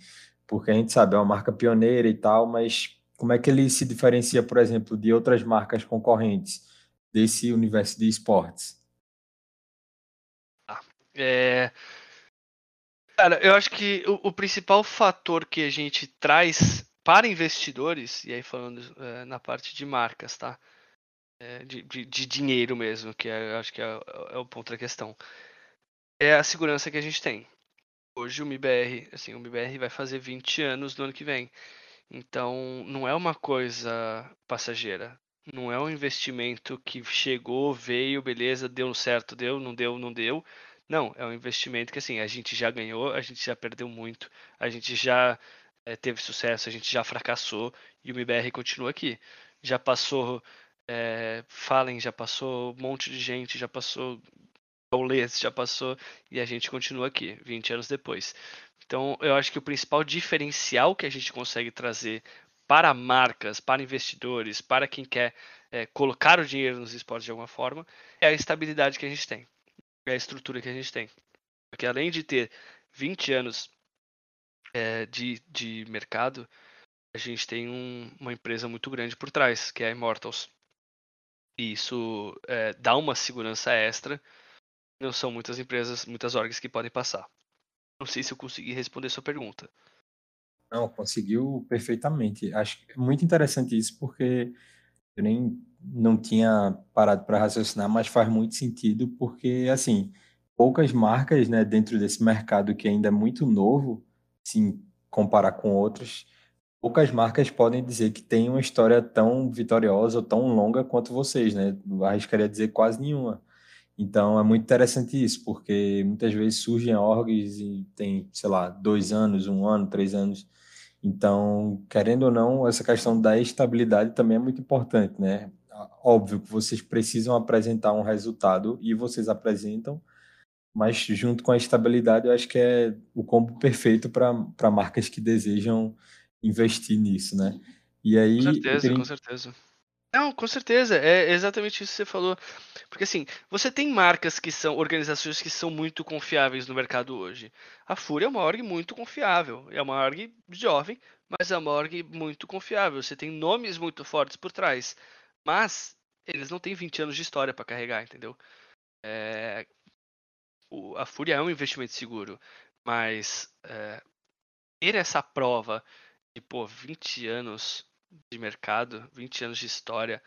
porque a gente sabe, é uma marca pioneira e tal, mas como é que ele se diferencia, por exemplo, de outras marcas concorrentes desse universo de esportes? É... Cara, eu acho que o, o, principal fator que a gente traz para investidores, e aí falando é, na parte de marcas, tá? É, de, de, de, dinheiro mesmo, que é, acho que é, é, o ponto da questão. É a segurança que a gente tem. Hoje o MIBR, assim, o MIBR vai fazer 20 anos no ano que vem. Então, não é uma coisa passageira. Não é um investimento que chegou, veio, beleza, deu certo, deu, não deu, não deu. Não, é um investimento que assim, a gente já ganhou, a gente já perdeu muito, a gente já é, teve sucesso, a gente já fracassou e o MBR continua aqui. Já passou é, Fallen, já passou um monte de gente, já passou Gaules, já passou e a gente continua aqui, 20 anos depois. Então, eu acho que o principal diferencial que a gente consegue trazer para marcas, para investidores, para quem quer é, colocar o dinheiro nos esportes de alguma forma, é a estabilidade que a gente tem é a estrutura que a gente tem. Porque além de ter 20 anos é, de, de mercado, a gente tem um, uma empresa muito grande por trás, que é a Immortals. E isso é, dá uma segurança extra. Não são muitas empresas, muitas orgs que podem passar. Não sei se eu consegui responder sua pergunta. Não, conseguiu perfeitamente. Acho muito interessante isso, porque eu nem não tinha parado para raciocinar, mas faz muito sentido porque, assim, poucas marcas, né, dentro desse mercado que ainda é muito novo, se comparar com outros, poucas marcas podem dizer que tem uma história tão vitoriosa ou tão longa quanto vocês, né? Arriscaria dizer quase nenhuma. Então é muito interessante isso, porque muitas vezes surgem orgs e tem, sei lá, dois anos, um ano, três anos. Então, querendo ou não, essa questão da estabilidade também é muito importante, né? óbvio que vocês precisam apresentar um resultado e vocês apresentam, mas junto com a estabilidade, eu acho que é o combo perfeito para marcas que desejam investir nisso, né? E aí, com certeza, queria... com certeza. Não, com certeza, é exatamente isso que você falou. Porque assim, você tem marcas que são organizações que são muito confiáveis no mercado hoje. A Fúria é uma org muito confiável, é uma org jovem, mas é uma org muito confiável. Você tem nomes muito fortes por trás. Mas eles não têm 20 anos de história para carregar, entendeu? É, o, a Fúria é um investimento seguro, mas é, ter essa prova de pô, 20 anos de mercado, 20 anos de história,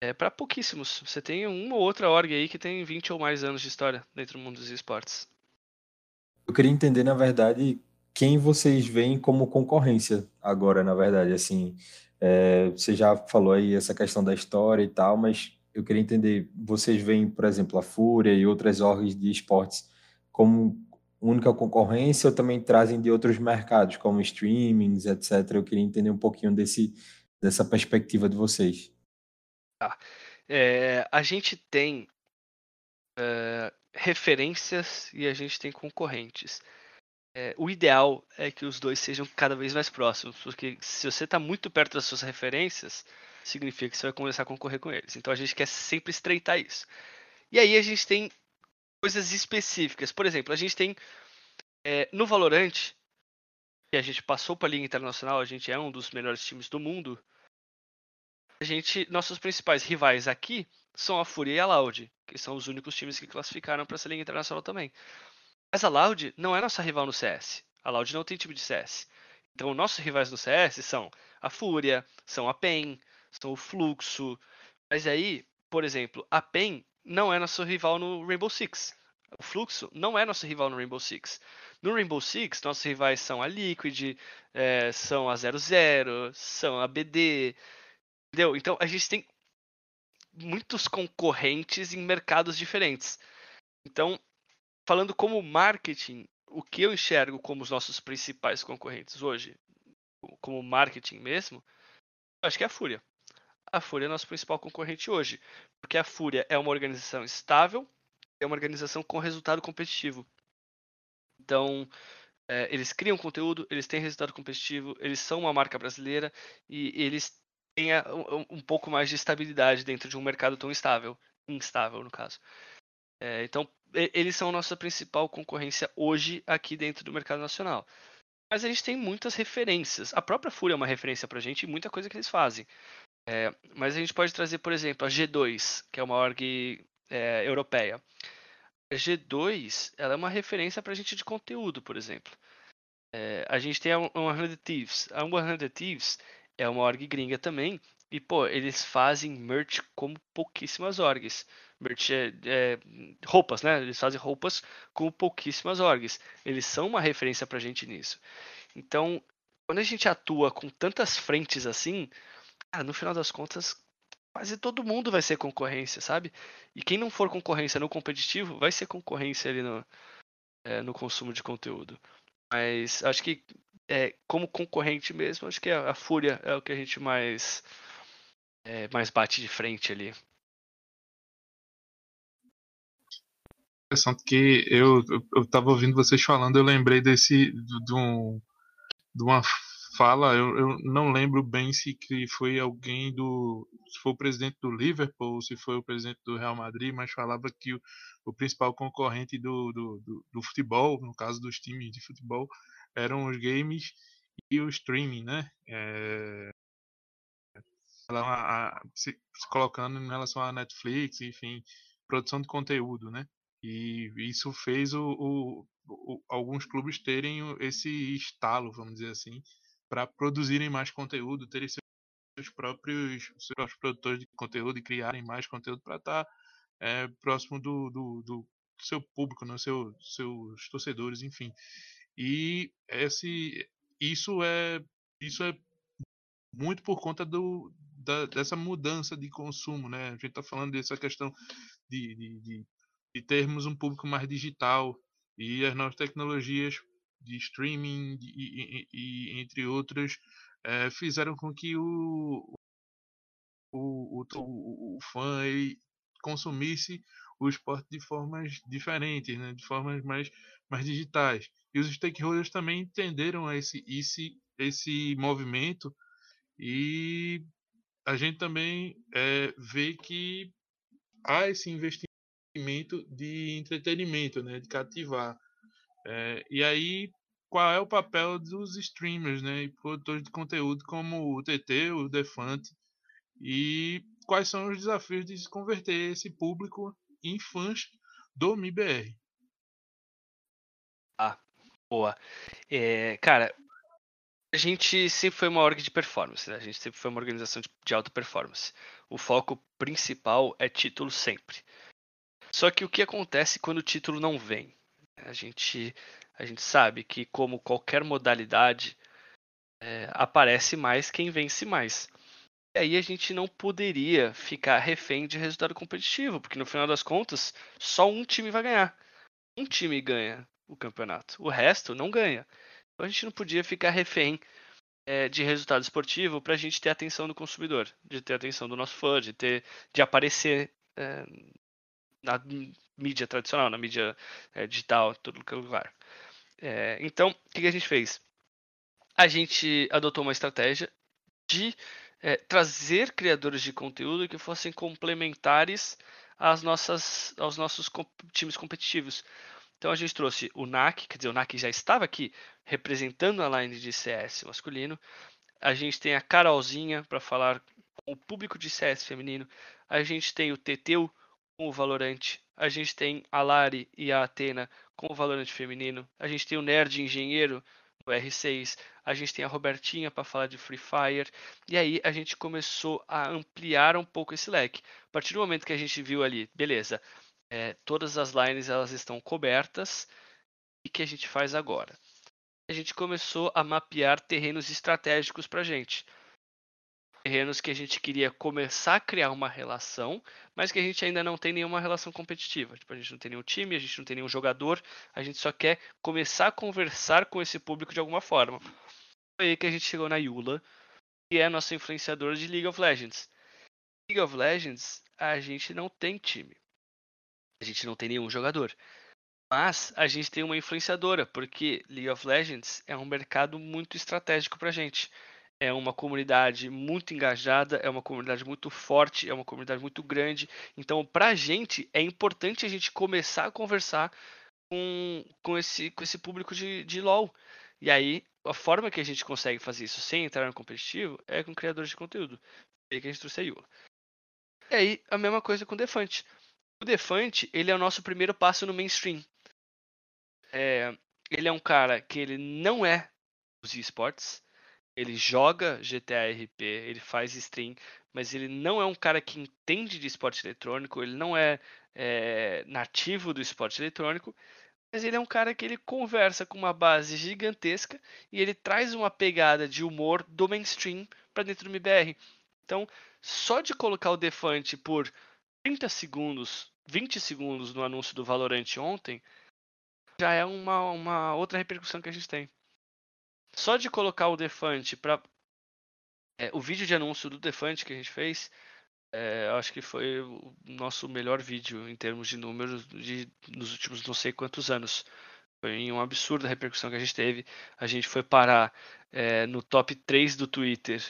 é para pouquíssimos. Você tem uma ou outra org aí que tem 20 ou mais anos de história dentro do mundo dos esportes. Eu queria entender, na verdade, quem vocês veem como concorrência agora, na verdade, assim, é, você já falou aí essa questão da história e tal, mas eu queria entender, vocês veem, por exemplo, a Fúria e outras orgs de esportes como única concorrência ou também trazem de outros mercados, como streamings, etc. Eu queria entender um pouquinho desse, dessa perspectiva de vocês. Tá. É, a gente tem é, referências e a gente tem concorrentes. É, o ideal é que os dois sejam cada vez mais próximos, porque se você está muito perto das suas referências, significa que você vai começar a concorrer com eles. Então a gente quer sempre estreitar isso. E aí a gente tem coisas específicas. Por exemplo, a gente tem é, no Valorant, que a gente passou para a Liga Internacional, a gente é um dos melhores times do mundo. A gente, nossos principais rivais aqui são a Fúria e a Loud, que são os únicos times que classificaram para essa Liga Internacional também. Mas a Loud não é nossa rival no CS. A Loud não tem time de CS. Então, nossos rivais no CS são a Fúria, são a PEN, são o Fluxo. Mas aí, por exemplo, a PEN não é nosso rival no Rainbow Six. O Fluxo não é nosso rival no Rainbow Six. No Rainbow Six, nossos rivais são a Liquid, é, são a 00, são a BD. Entendeu? Então, a gente tem muitos concorrentes em mercados diferentes. Então, falando como marketing, o que eu enxergo como os nossos principais concorrentes hoje, como marketing mesmo, acho que é a Fúria. A Fúria é nosso principal concorrente hoje, porque a Fúria é uma organização estável, é uma organização com resultado competitivo. Então, é, eles criam conteúdo, eles têm resultado competitivo, eles são uma marca brasileira e eles têm um, um pouco mais de estabilidade dentro de um mercado tão estável, instável no caso. É, então, eles são a nossa principal concorrência hoje aqui dentro do mercado nacional. Mas a gente tem muitas referências. A própria Fúria é uma referência para a gente e muita coisa que eles fazem. É, mas a gente pode trazer, por exemplo, a G2, que é uma org é, europeia. A G2 ela é uma referência para a gente de conteúdo, por exemplo. É, a gente tem a 100 Thieves. A 100 Thieves é uma org gringa também. E, pô, eles fazem merch como pouquíssimas orgs merch é, é, roupas, né? Eles fazem roupas com pouquíssimas orgs. Eles são uma referência pra gente nisso. Então, quando a gente atua com tantas frentes assim, cara, no final das contas, quase todo mundo vai ser concorrência, sabe? E quem não for concorrência no competitivo, vai ser concorrência ali no, é, no consumo de conteúdo. Mas acho que é, como concorrente mesmo, acho que a, a Fúria é o que a gente mais, é, mais bate de frente ali. interessante que eu, eu tava ouvindo vocês falando, eu lembrei desse de, um, de uma fala, eu, eu não lembro bem se foi alguém do se foi o presidente do Liverpool se foi o presidente do Real Madrid, mas falava que o, o principal concorrente do, do, do, do futebol, no caso dos times de futebol, eram os games e o streaming, né? É, a, a, se, se, colocando em relação à Netflix, enfim, produção de conteúdo, né? E isso fez o, o, alguns clubes terem esse estalo, vamos dizer assim, para produzirem mais conteúdo, terem seus próprios, seus produtores de conteúdo e criarem mais conteúdo para estar tá, é, próximo do, do, do, seu público, né, seu, seus torcedores, enfim. E esse, isso é isso é muito por conta do, da, dessa mudança de consumo, né? A gente está falando dessa questão de, de, de e termos um público mais digital e as novas tecnologias de streaming e, e, e entre outras é, fizeram com que o, o, o, o fã consumisse o esporte de formas diferentes, né, de formas mais, mais digitais. E os stakeholders também entenderam esse, esse, esse movimento e a gente também é, vê que há esse investimento de entretenimento, né, de cativar. É, e aí, qual é o papel dos streamers, né, e produtores de conteúdo como o TT, o Defante, e quais são os desafios de se converter esse público em fãs do MIBR? Ah, boa. É, cara, a gente sempre foi uma org de performance, né? a gente sempre foi uma organização de, de alta performance. O foco principal é título sempre. Só que o que acontece quando o título não vem? A gente A gente sabe que, como qualquer modalidade, é, aparece mais quem vence mais. E aí a gente não poderia ficar refém de resultado competitivo, porque no final das contas, só um time vai ganhar. Um time ganha o campeonato, o resto não ganha. Então a gente não podia ficar refém é, de resultado esportivo para a gente ter atenção do consumidor, de ter atenção do nosso fã, de ter, de aparecer é, na mídia tradicional, na mídia é, digital, todo lugar. É, então, o que, que a gente fez? A gente adotou uma estratégia de é, trazer criadores de conteúdo que fossem complementares às nossas, aos nossos comp times competitivos. Então a gente trouxe o NAC, quer dizer, o NAC já estava aqui representando a line de CS masculino. A gente tem a Carolzinha para falar com o público de CS feminino. A gente tem o Teteu com o Valorante. A gente tem a Lari e a Atena com o Valorante feminino. A gente tem o Nerd Engenheiro no R6. A gente tem a Robertinha para falar de Free Fire. E aí a gente começou a ampliar um pouco esse leque. A partir do momento que a gente viu ali, beleza, é, todas as lines elas estão cobertas. O que a gente faz agora? A gente começou a mapear terrenos estratégicos para a gente. Terrenos que a gente queria começar a criar uma relação, mas que a gente ainda não tem nenhuma relação competitiva. Tipo, a gente não tem nenhum time, a gente não tem nenhum jogador, a gente só quer começar a conversar com esse público de alguma forma. Foi aí que a gente chegou na Yula, que é nossa influenciadora de League of Legends. League of Legends, a gente não tem time. A gente não tem nenhum jogador. Mas a gente tem uma influenciadora, porque League of Legends é um mercado muito estratégico para a gente. É uma comunidade muito engajada, é uma comunidade muito forte, é uma comunidade muito grande. Então, para a gente, é importante a gente começar a conversar com, com, esse, com esse público de, de LoL. E aí, a forma que a gente consegue fazer isso sem entrar no competitivo é com criadores de conteúdo. E que a gente trouxe a Yula. E aí, a mesma coisa com o Defante. O Defante, ele é o nosso primeiro passo no mainstream. É, ele é um cara que ele não é dos esportes, ele joga GTA RP, ele faz stream, mas ele não é um cara que entende de esporte eletrônico, ele não é, é nativo do esporte eletrônico, mas ele é um cara que ele conversa com uma base gigantesca e ele traz uma pegada de humor do mainstream para dentro do MBR. Então, só de colocar o Defante por 30 segundos 20 segundos no anúncio do Valorant ontem, já é uma, uma outra repercussão que a gente tem. Só de colocar o Defante para é, o vídeo de anúncio do Defante que a gente fez, é, acho que foi o nosso melhor vídeo em termos de números de, nos últimos não sei quantos anos. Foi um absurdo a repercussão que a gente teve. A gente foi parar é, no top 3 do Twitter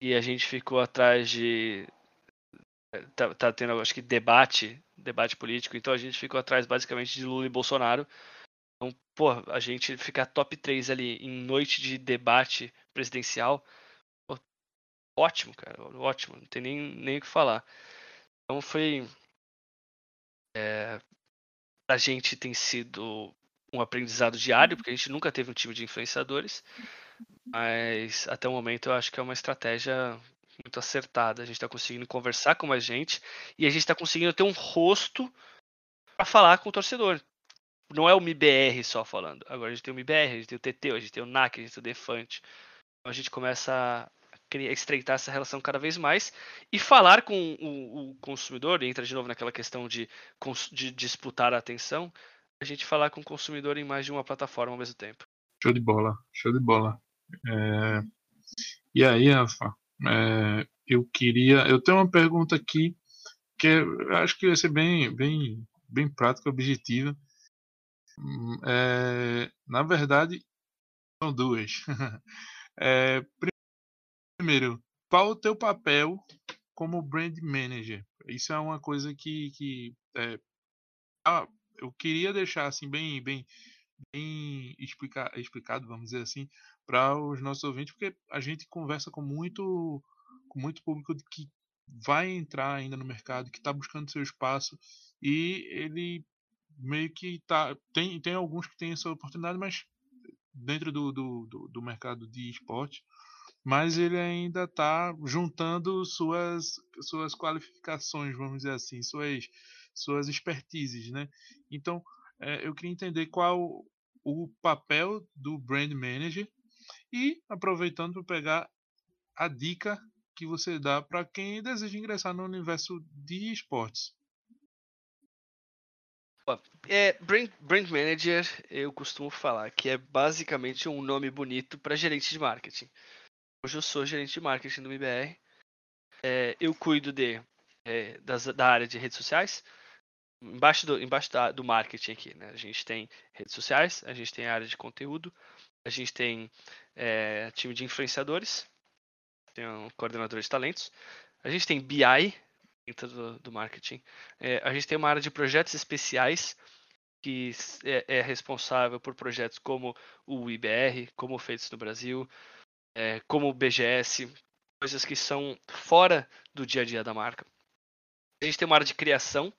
e a gente ficou atrás de tá, tá tendo, acho que, debate, debate político, então a gente ficou atrás basicamente de Lula e Bolsonaro. Pô, a gente ficar top 3 ali em noite de debate presidencial, pô, ótimo, cara, ótimo, não tem nem, nem o que falar. Então foi. É, a gente tem sido um aprendizado diário, porque a gente nunca teve um time de influenciadores, mas até o momento eu acho que é uma estratégia muito acertada. A gente está conseguindo conversar com mais gente e a gente está conseguindo ter um rosto para falar com o torcedor. Não é o MIBR só falando. Agora a gente tem o MIBR, a gente tem o TT, a gente tem o NAC, a gente tem o Defante. Então a gente começa a criar, estreitar essa relação cada vez mais e falar com o, o consumidor, entra de novo naquela questão de, de disputar a atenção, a gente falar com o consumidor em mais de uma plataforma ao mesmo tempo. Show de bola, show de bola. É... E aí, Rafa, é, eu queria. Eu tenho uma pergunta aqui que acho que vai ser bem, bem, bem prática, objetiva. É, na verdade, são duas. É, primeiro, qual o teu papel como brand manager? Isso é uma coisa que, que é, eu queria deixar assim bem, bem, bem explicar, explicado, vamos dizer assim, para os nossos ouvintes, porque a gente conversa com muito, com muito público que vai entrar ainda no mercado, que está buscando seu espaço e ele meio que tá tem, tem alguns que têm essa oportunidade, mas dentro do, do, do, do mercado de esporte, mas ele ainda está juntando suas suas qualificações, vamos dizer assim, suas suas expertises, né? Então é, eu queria entender qual o papel do brand manager e aproveitando para pegar a dica que você dá para quem deseja ingressar no universo de esportes. É, brand, brand manager, eu costumo falar que é basicamente um nome bonito para gerente de marketing. Hoje eu sou gerente de marketing do MBR. É, eu cuido de, é, das, da área de redes sociais. Embaixo do, embaixo da, do marketing aqui, né? A gente tem redes sociais, a gente tem área de conteúdo, a gente tem é, time de influenciadores, tem um coordenador de talentos, a gente tem BI, dentro do, do marketing. É, a gente tem uma área de projetos especiais que é, é, responsável por projetos como o IBR, como feitos no Brasil, é, como o BGS, coisas que são fora do dia a dia da marca. A gente tem uma área de criação,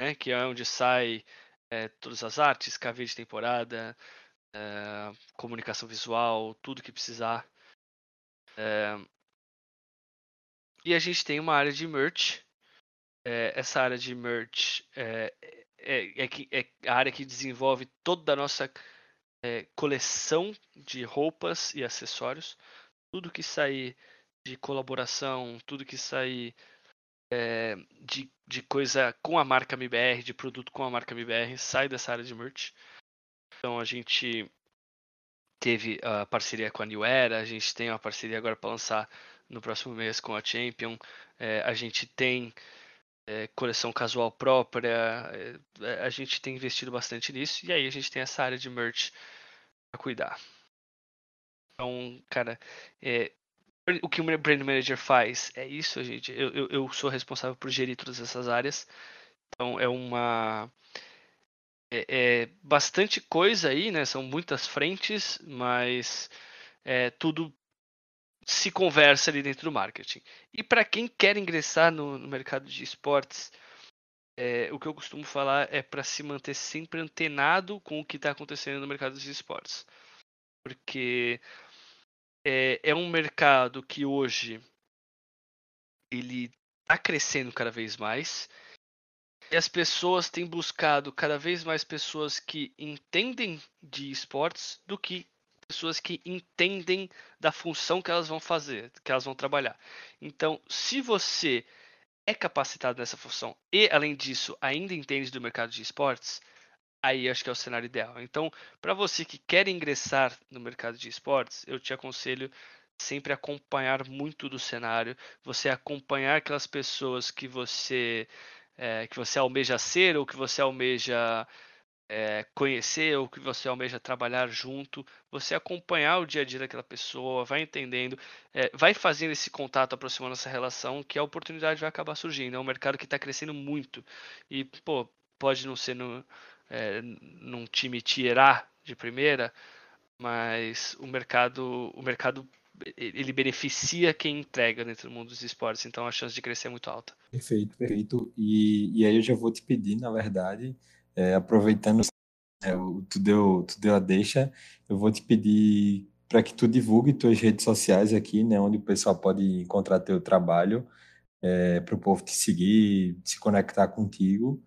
né, que é onde sai é, todas as artes, KV de temporada, é, comunicação visual, tudo que precisar. É, e a gente tem uma área de merch, é, essa área de merch é, é, é, é, a área que desenvolve toda a nossa é, coleção de roupas e acessórios. Tudo que sair de colaboração, tudo que sair é, de, de coisa com a marca MBR, de produto com a marca MBR, sai dessa área de merch. Então a gente teve a parceria com a New Era, a gente tem uma parceria agora para lançar no próximo mês com a Champion. A gente tem é, coleção casual própria. É, a gente tem investido bastante nisso e aí a gente tem essa área de merch para cuidar. Então, cara, é, o que o Brand Manager faz é isso, gente. Eu, eu, eu, sou responsável por gerir todas essas áreas. Então, é uma. É, é bastante coisa aí, né? São muitas frentes, mas é tudo se conversa ali dentro do marketing. E para quem quer ingressar no, no mercado de esportes, é, o que eu costumo falar é para se manter sempre antenado com o que está acontecendo no mercado de esportes. Porque é, é um mercado que hoje ele está crescendo cada vez mais e as pessoas têm buscado cada vez mais pessoas que entendem de esportes do que pessoas que entendem da função que elas vão fazer, que elas vão trabalhar. Então, se você é capacitado nessa função e, além disso, ainda entende do mercado de esportes, aí acho que é o cenário ideal. Então, para você que quer ingressar no mercado de esportes, eu te aconselho sempre acompanhar muito do cenário, você acompanhar aquelas pessoas que você é, que você almeja ser ou que você almeja é, conhecer ou que você almeja trabalhar junto, você acompanhar o dia a dia daquela pessoa, vai entendendo, é, vai fazendo esse contato, aproximando essa relação, que a oportunidade vai acabar surgindo. É um mercado que está crescendo muito e, pô, pode não ser no, é, num time tier A de primeira, mas o mercado, o mercado ele beneficia quem entrega dentro do mundo dos esportes, então a chance de crescer é muito alta. Perfeito, perfeito. E, e aí eu já vou te pedir, na verdade, é, aproveitando é, tu, deu, tu deu a deixa, eu vou te pedir para que tu divulgue tuas redes sociais aqui, né, onde o pessoal pode encontrar teu trabalho, é, para o povo te seguir, se conectar contigo.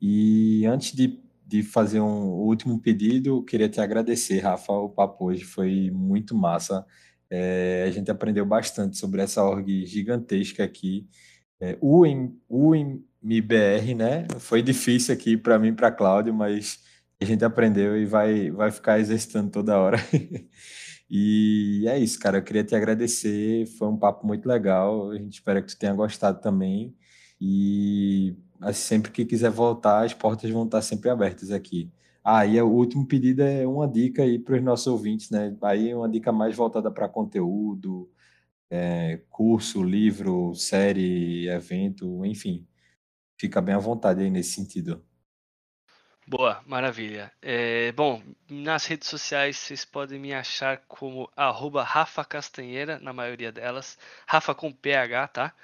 E antes de, de fazer um último pedido, queria te agradecer, Rafa, o papo hoje foi muito massa. É, a gente aprendeu bastante sobre essa org gigantesca aqui. É, o, MIBR, né? Foi difícil aqui para mim, para Cláudio, mas a gente aprendeu e vai, vai ficar exercitando toda hora. e é isso, cara. Eu queria te agradecer. Foi um papo muito legal. A gente espera que tu tenha gostado também. E assim, sempre que quiser voltar, as portas vão estar sempre abertas aqui. Ah, e o último pedido é uma dica aí para os nossos ouvintes, né? Aí uma dica mais voltada para conteúdo, é, curso, livro, série, evento, enfim fica bem à vontade aí nesse sentido. Boa, maravilha. É, bom, nas redes sociais vocês podem me achar como arroba Rafa Castanheira, na maioria delas. Rafa com PH, tá?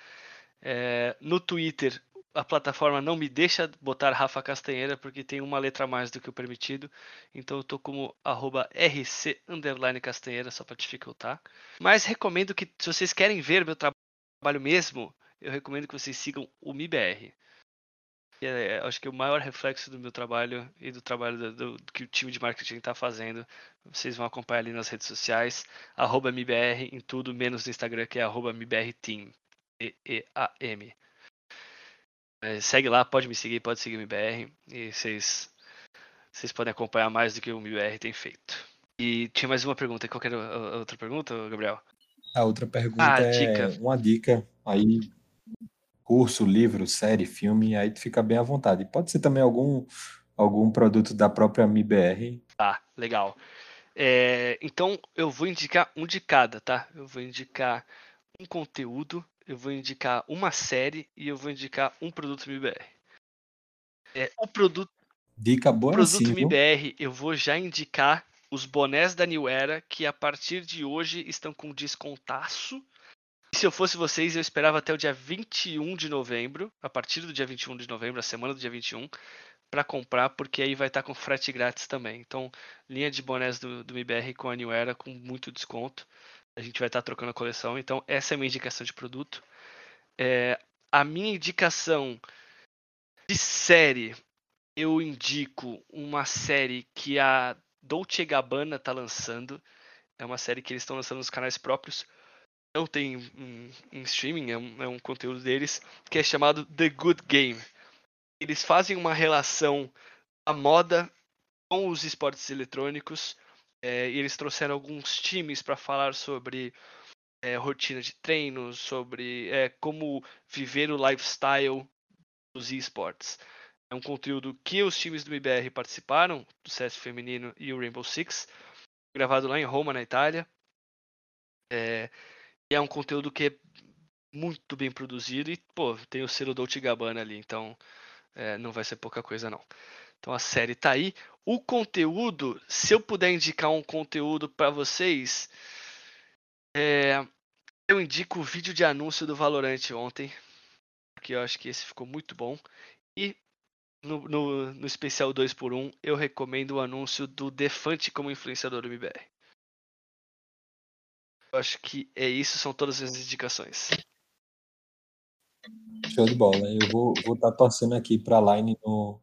É, no Twitter, a plataforma não me deixa botar Rafa Castanheira porque tem uma letra a mais do que o permitido. Então eu tô como arroba RC Castanheira, só para dificultar. Mas recomendo que, se vocês querem ver meu trabalho mesmo, eu recomendo que vocês sigam o MIBR. É, acho que é o maior reflexo do meu trabalho e do trabalho do, do, do que o time de marketing está fazendo. Vocês vão acompanhar ali nas redes sociais, arroba MBR em tudo, menos no Instagram, que é arroba MBRTeam. E-E-A-M. É, segue lá, pode me seguir, pode seguir o MBR. E vocês, vocês podem acompanhar mais do que o MBR tem feito. E tinha mais uma pergunta. Qual era a outra pergunta, Gabriel? A outra pergunta ah, é dica. uma dica aí curso, livro, série, filme, aí tu fica bem à vontade. Pode ser também algum algum produto da própria MIBR. Tá, legal. É, então eu vou indicar um de cada, tá? Eu vou indicar um conteúdo, eu vou indicar uma série e eu vou indicar um produto MIBR. É, o produto. Dica boa. Produto assim, MIBR, eu vou já indicar os bonés da New Era que a partir de hoje estão com descontaço se eu fosse vocês, eu esperava até o dia 21 de novembro, a partir do dia 21 de novembro, a semana do dia 21, para comprar, porque aí vai estar tá com frete grátis também. Então, linha de bonés do, do MBR com a New Era com muito desconto. A gente vai estar tá trocando a coleção. Então, essa é a minha indicação de produto. É, a minha indicação de série, eu indico uma série que a Dolce Gabbana está lançando. É uma série que eles estão lançando nos canais próprios não tem em, em streaming, é um, é um, conteúdo deles, que é chamado The Good Game. Eles fazem uma relação da moda com os esportes eletrônicos é, e eles trouxeram alguns times para falar sobre é, rotina de treino, sobre é, como viver o lifestyle dos esportes. É um conteúdo que os times do IBR participaram, do CS feminino e o Rainbow Six, gravado lá em Roma, na Itália. É, um conteúdo que é muito bem produzido e, pô, tem o selo Dolce Gabbana ali, então é, não vai ser pouca coisa não. Então a série tá aí. O conteúdo, se eu puder indicar um conteúdo para vocês, é, eu indico o vídeo de anúncio do Valorant ontem, que eu acho que esse ficou muito bom. E no, no, no especial 2x1, eu recomendo o anúncio do Defante como influenciador do MBR. Eu acho que é isso, são todas as indicações. Show de bola. Eu vou estar vou tá torcendo aqui para a Line no,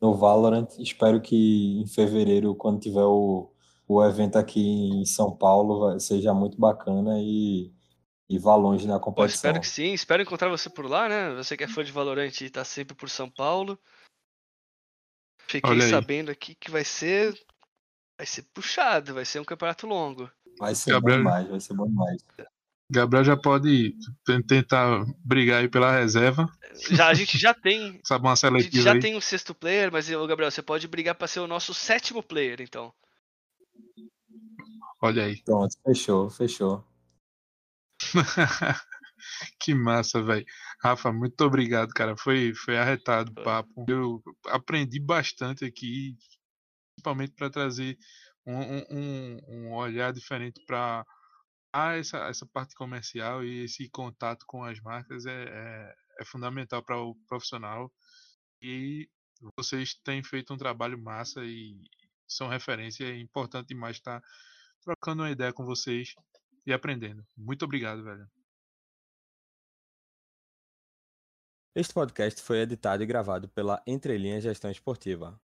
no Valorant. Espero que em fevereiro, quando tiver o, o evento aqui em São Paulo, seja muito bacana e, e vá longe na competição. espero que sim. Espero encontrar você por lá, né? Você que é fã de Valorant e está sempre por São Paulo. Fiquei sabendo aqui que vai ser vai ser puxado, vai ser um campeonato longo. Vai ser Gabriel, bom demais, vai ser bom demais. Gabriel já pode tentar brigar aí pela reserva. Já, a gente já tem. Sabe uma seletiva a gente já aí. tem um sexto player, mas Gabriel, você pode brigar para ser o nosso sétimo player, então. Olha aí. Pronto, fechou, fechou. que massa, velho. Rafa, muito obrigado, cara. Foi, foi arretado o papo. Eu aprendi bastante aqui, principalmente para trazer um, um, um olhar diferente para ah, essa, essa parte comercial e esse contato com as marcas é, é, é fundamental para o profissional. E vocês têm feito um trabalho massa e são referência. É importante demais estar trocando uma ideia com vocês e aprendendo. Muito obrigado, velho. Este podcast foi editado e gravado pela Entrelinha Gestão Esportiva.